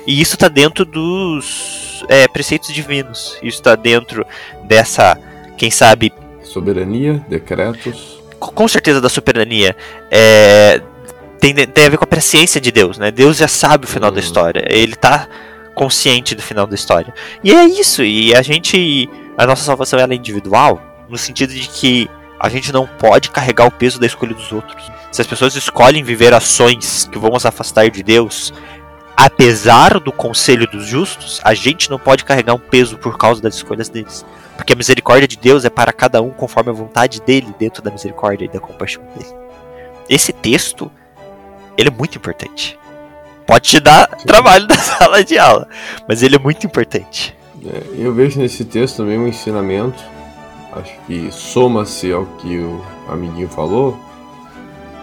E isso está dentro dos é, preceitos divinos. Isso está dentro dessa, quem sabe. Soberania, decretos. Com certeza da soberania. É, tem, tem a ver com a presciência de Deus, né? Deus já sabe o final da história. Ele está consciente do final da história. E é isso. E a gente. A nossa salvação é individual, no sentido de que a gente não pode carregar o peso da escolha dos outros. Se as pessoas escolhem viver ações que vão as afastar de Deus, apesar do conselho dos justos, a gente não pode carregar um peso por causa das escolhas deles. Porque a misericórdia de Deus é para cada um conforme a vontade dele, dentro da misericórdia e da compaixão dele. Esse texto, ele é muito importante. Pode te dar trabalho da sala de aula, mas ele é muito importante. É, eu vejo nesse texto também um ensinamento, acho que soma-se ao que o amiguinho falou,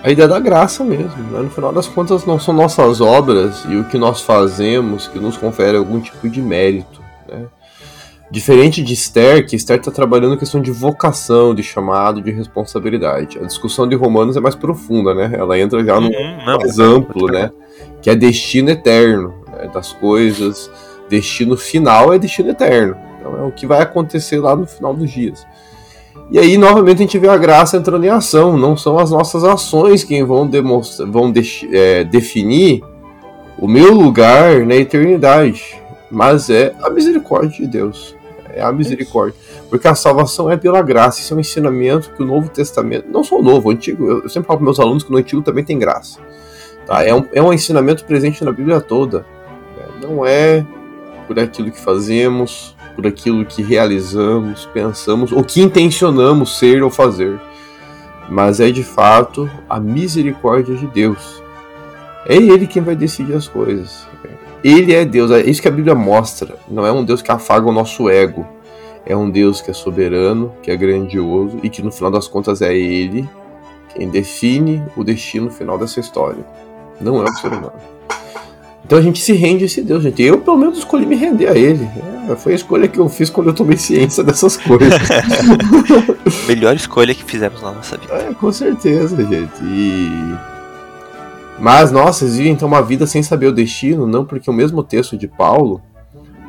a ideia da graça mesmo. Né? No final das contas, não são nossas obras e o que nós fazemos que nos confere algum tipo de mérito. Né? Diferente de Esther, que Esther está trabalhando questão de vocação, de chamado, de responsabilidade. A discussão de Romanos é mais profunda, né? Ela entra já no uhum, mais amplo, né? Que é destino eterno né? das coisas. Destino final é destino eterno. Então é o que vai acontecer lá no final dos dias. E aí, novamente, a gente vê a graça entrando em ação. Não são as nossas ações que vão, vão de, é, definir o meu lugar na eternidade, mas é a misericórdia de Deus. É a misericórdia. Porque a salvação é pela graça. Isso é um ensinamento que o Novo Testamento, não só o Novo, o Antigo, eu sempre falo para meus alunos que no Antigo também tem graça. Tá? É, um, é um ensinamento presente na Bíblia toda. Não é por aquilo que fazemos, por aquilo que realizamos, pensamos ou que intencionamos ser ou fazer, mas é de fato a misericórdia de Deus. É Ele quem vai decidir as coisas. Ele é Deus, é isso que a Bíblia mostra. Não é um Deus que afaga o nosso ego. É um Deus que é soberano, que é grandioso e que no final das contas é Ele quem define o destino final dessa história. Não é o ser humano. Então a gente se rende a esse Deus, gente. Eu, pelo menos, escolhi me render a ele. É, foi a escolha que eu fiz quando eu tomei ciência dessas coisas. Melhor escolha que fizemos na nossa vida. É, com certeza, gente. E. Mas, nossa, eles vivem então uma vida sem saber o destino, não porque o mesmo texto de Paulo,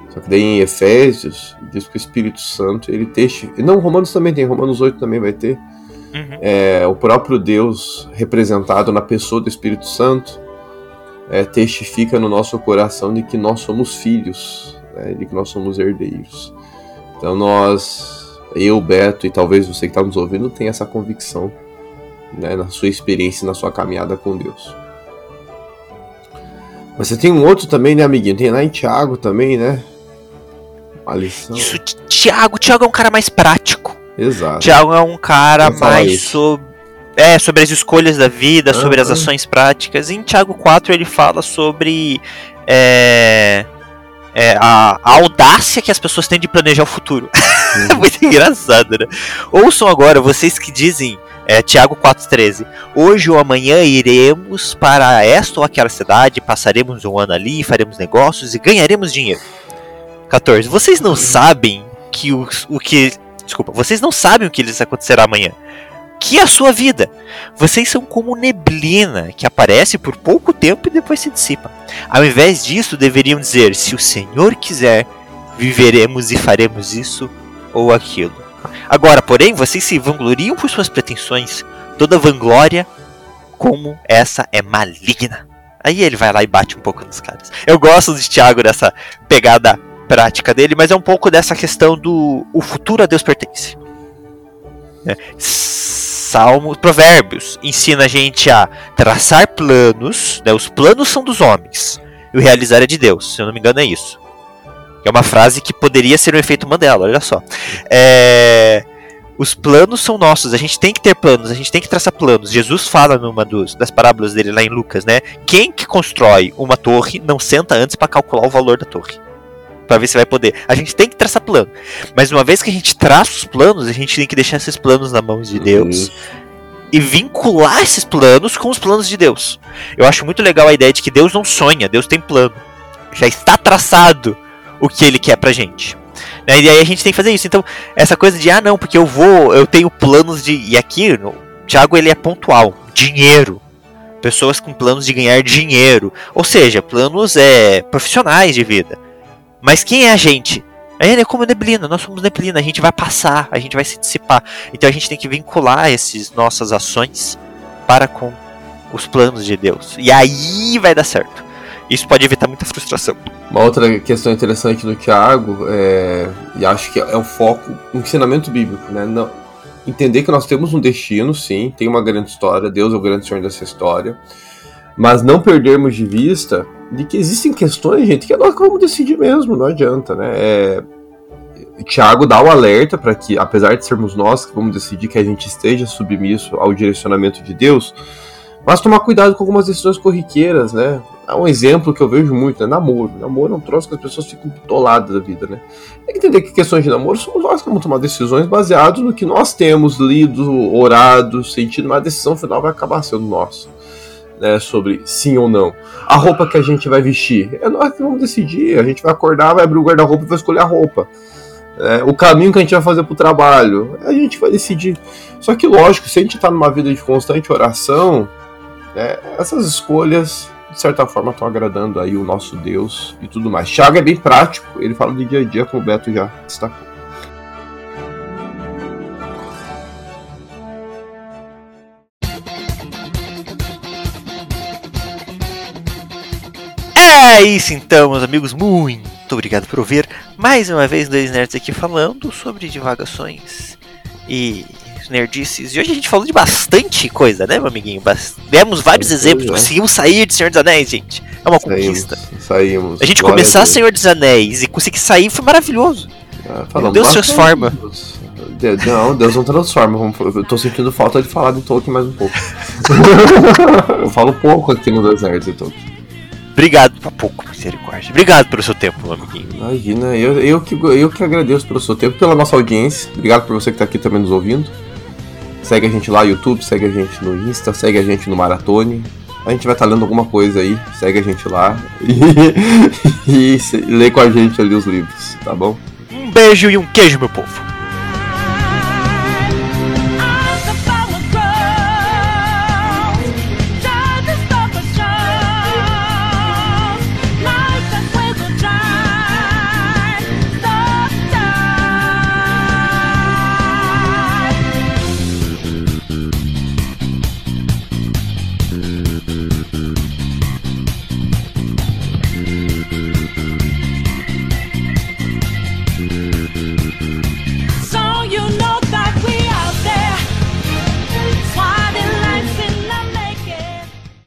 só que daí em Efésios, diz que o Espírito Santo, ele teste. Não, Romanos também tem, Romanos 8 também vai ter. Uhum. É, o próprio Deus representado na pessoa do Espírito Santo é, testifica no nosso coração de que nós somos filhos, né, de que nós somos herdeiros. Então nós, eu, Beto e talvez você que está nos ouvindo, tem essa convicção né, na sua experiência, na sua caminhada com Deus. Mas você tem um outro também, né, amiguinho? Tem lá em Tiago também, né? Uma lição. Isso, Tiago, Tiago é um cara mais prático. Exato. Tiago é um cara mais sobre é, sobre as escolhas da vida, sobre as ações práticas. Em Tiago 4 ele fala sobre é, é, a, a, audácia que as pessoas têm de planejar o futuro. Uhum. Muito engraçado, né? Ouçam agora, vocês que dizem, é, Tiago 4,13: Hoje ou amanhã iremos para esta ou aquela cidade, passaremos um ano ali, faremos negócios e ganharemos dinheiro. 14. Vocês não sabem que o, o que. Desculpa, vocês não sabem o que lhes acontecerá amanhã que a sua vida. Vocês são como neblina que aparece por pouco tempo e depois se dissipa. Ao invés disso, deveriam dizer: se o Senhor quiser, viveremos e faremos isso ou aquilo. Agora, porém, vocês se vangloriam por suas pretensões. Toda vanglória como essa é maligna. Aí ele vai lá e bate um pouco nos caras. Eu gosto de Tiago dessa pegada prática dele, mas é um pouco dessa questão do o futuro a Deus pertence. É. Salmos, Provérbios ensina a gente a traçar planos, né? Os planos são dos homens e o realizar é de Deus. Se eu não me engano é isso. É uma frase que poderia ser um efeito Mandela, olha só. É, os planos são nossos, a gente tem que ter planos, a gente tem que traçar planos. Jesus fala numa dos, das parábolas dele lá em Lucas, né? Quem que constrói uma torre não senta antes para calcular o valor da torre para ver se vai poder. A gente tem que traçar plano. Mas uma vez que a gente traça os planos, a gente tem que deixar esses planos na mão de Deus. Uhum. E vincular esses planos com os planos de Deus. Eu acho muito legal a ideia de que Deus não sonha, Deus tem plano. Já está traçado o que ele quer pra gente. Né, e aí a gente tem que fazer isso. Então, essa coisa de, ah, não, porque eu vou, eu tenho planos de. E aqui, no Tiago, ele é pontual. Dinheiro. pessoas com planos de ganhar dinheiro, ou seja, planos é, profissionais de vida. Mas quem é a gente? É como neblina, nós somos neblina, a gente vai passar, a gente vai se dissipar. Então a gente tem que vincular essas nossas ações para com os planos de Deus. E aí vai dar certo. Isso pode evitar muita frustração. Uma outra questão interessante do Tiago, é, e acho que é o foco, o ensinamento bíblico, né? Não, entender que nós temos um destino, sim, tem uma grande história, Deus é o grande senhor dessa história, mas não perdermos de vista de que existem questões, gente, que nós vamos decidir mesmo, não adianta, né? É, Tiago dá o alerta para que, apesar de sermos nós que vamos decidir que a gente esteja submisso ao direcionamento de Deus, mas tomar cuidado com algumas decisões corriqueiras, né? É um exemplo que eu vejo muito, né? Namoro. Namoro é um troço que as pessoas ficam toladas da vida, né? Tem que entender que questões de namoro somos nós que vamos tomar decisões baseadas no que nós temos lido, orado, sentido, mas a decisão final vai acabar sendo nossa. Né, sobre sim ou não. A roupa que a gente vai vestir, é nós que vamos decidir. A gente vai acordar, vai abrir o guarda-roupa e vai escolher a roupa. É, o caminho que a gente vai fazer para o trabalho, a gente vai decidir. Só que, lógico, se a gente está numa vida de constante oração, é, essas escolhas, de certa forma, estão agradando aí o nosso Deus e tudo mais. Tiago é bem prático, ele fala de dia a dia, como o Beto já destacou. É isso então, meus amigos. Muito obrigado por ouvir mais uma vez dois nerds aqui falando sobre divagações e nerdices. E hoje a gente falou de bastante coisa, né, meu amiguinho? Demos vários exemplos, é. conseguimos sair de Senhor dos Anéis, gente. É uma saímos, conquista. Saímos. A gente começar Senhor dos Anéis e conseguir sair foi maravilhoso. Ah, Deus transforma. Não, Deus não transforma. Eu tô sentindo falta de falar de Tolkien mais um pouco. eu falo pouco aqui no deserto de Tolkien. Obrigado, pra pouco, misericórdia. Obrigado pelo seu tempo, meu amiguinho. Imagina, eu, eu, que, eu que agradeço pelo seu tempo, pela nossa audiência. Obrigado por você que tá aqui também nos ouvindo. Segue a gente lá no YouTube, segue a gente no Insta, segue a gente no Maratone. A gente vai estar tá lendo alguma coisa aí, segue a gente lá e, e, e lê com a gente ali os livros, tá bom? Um beijo e um queijo, meu povo.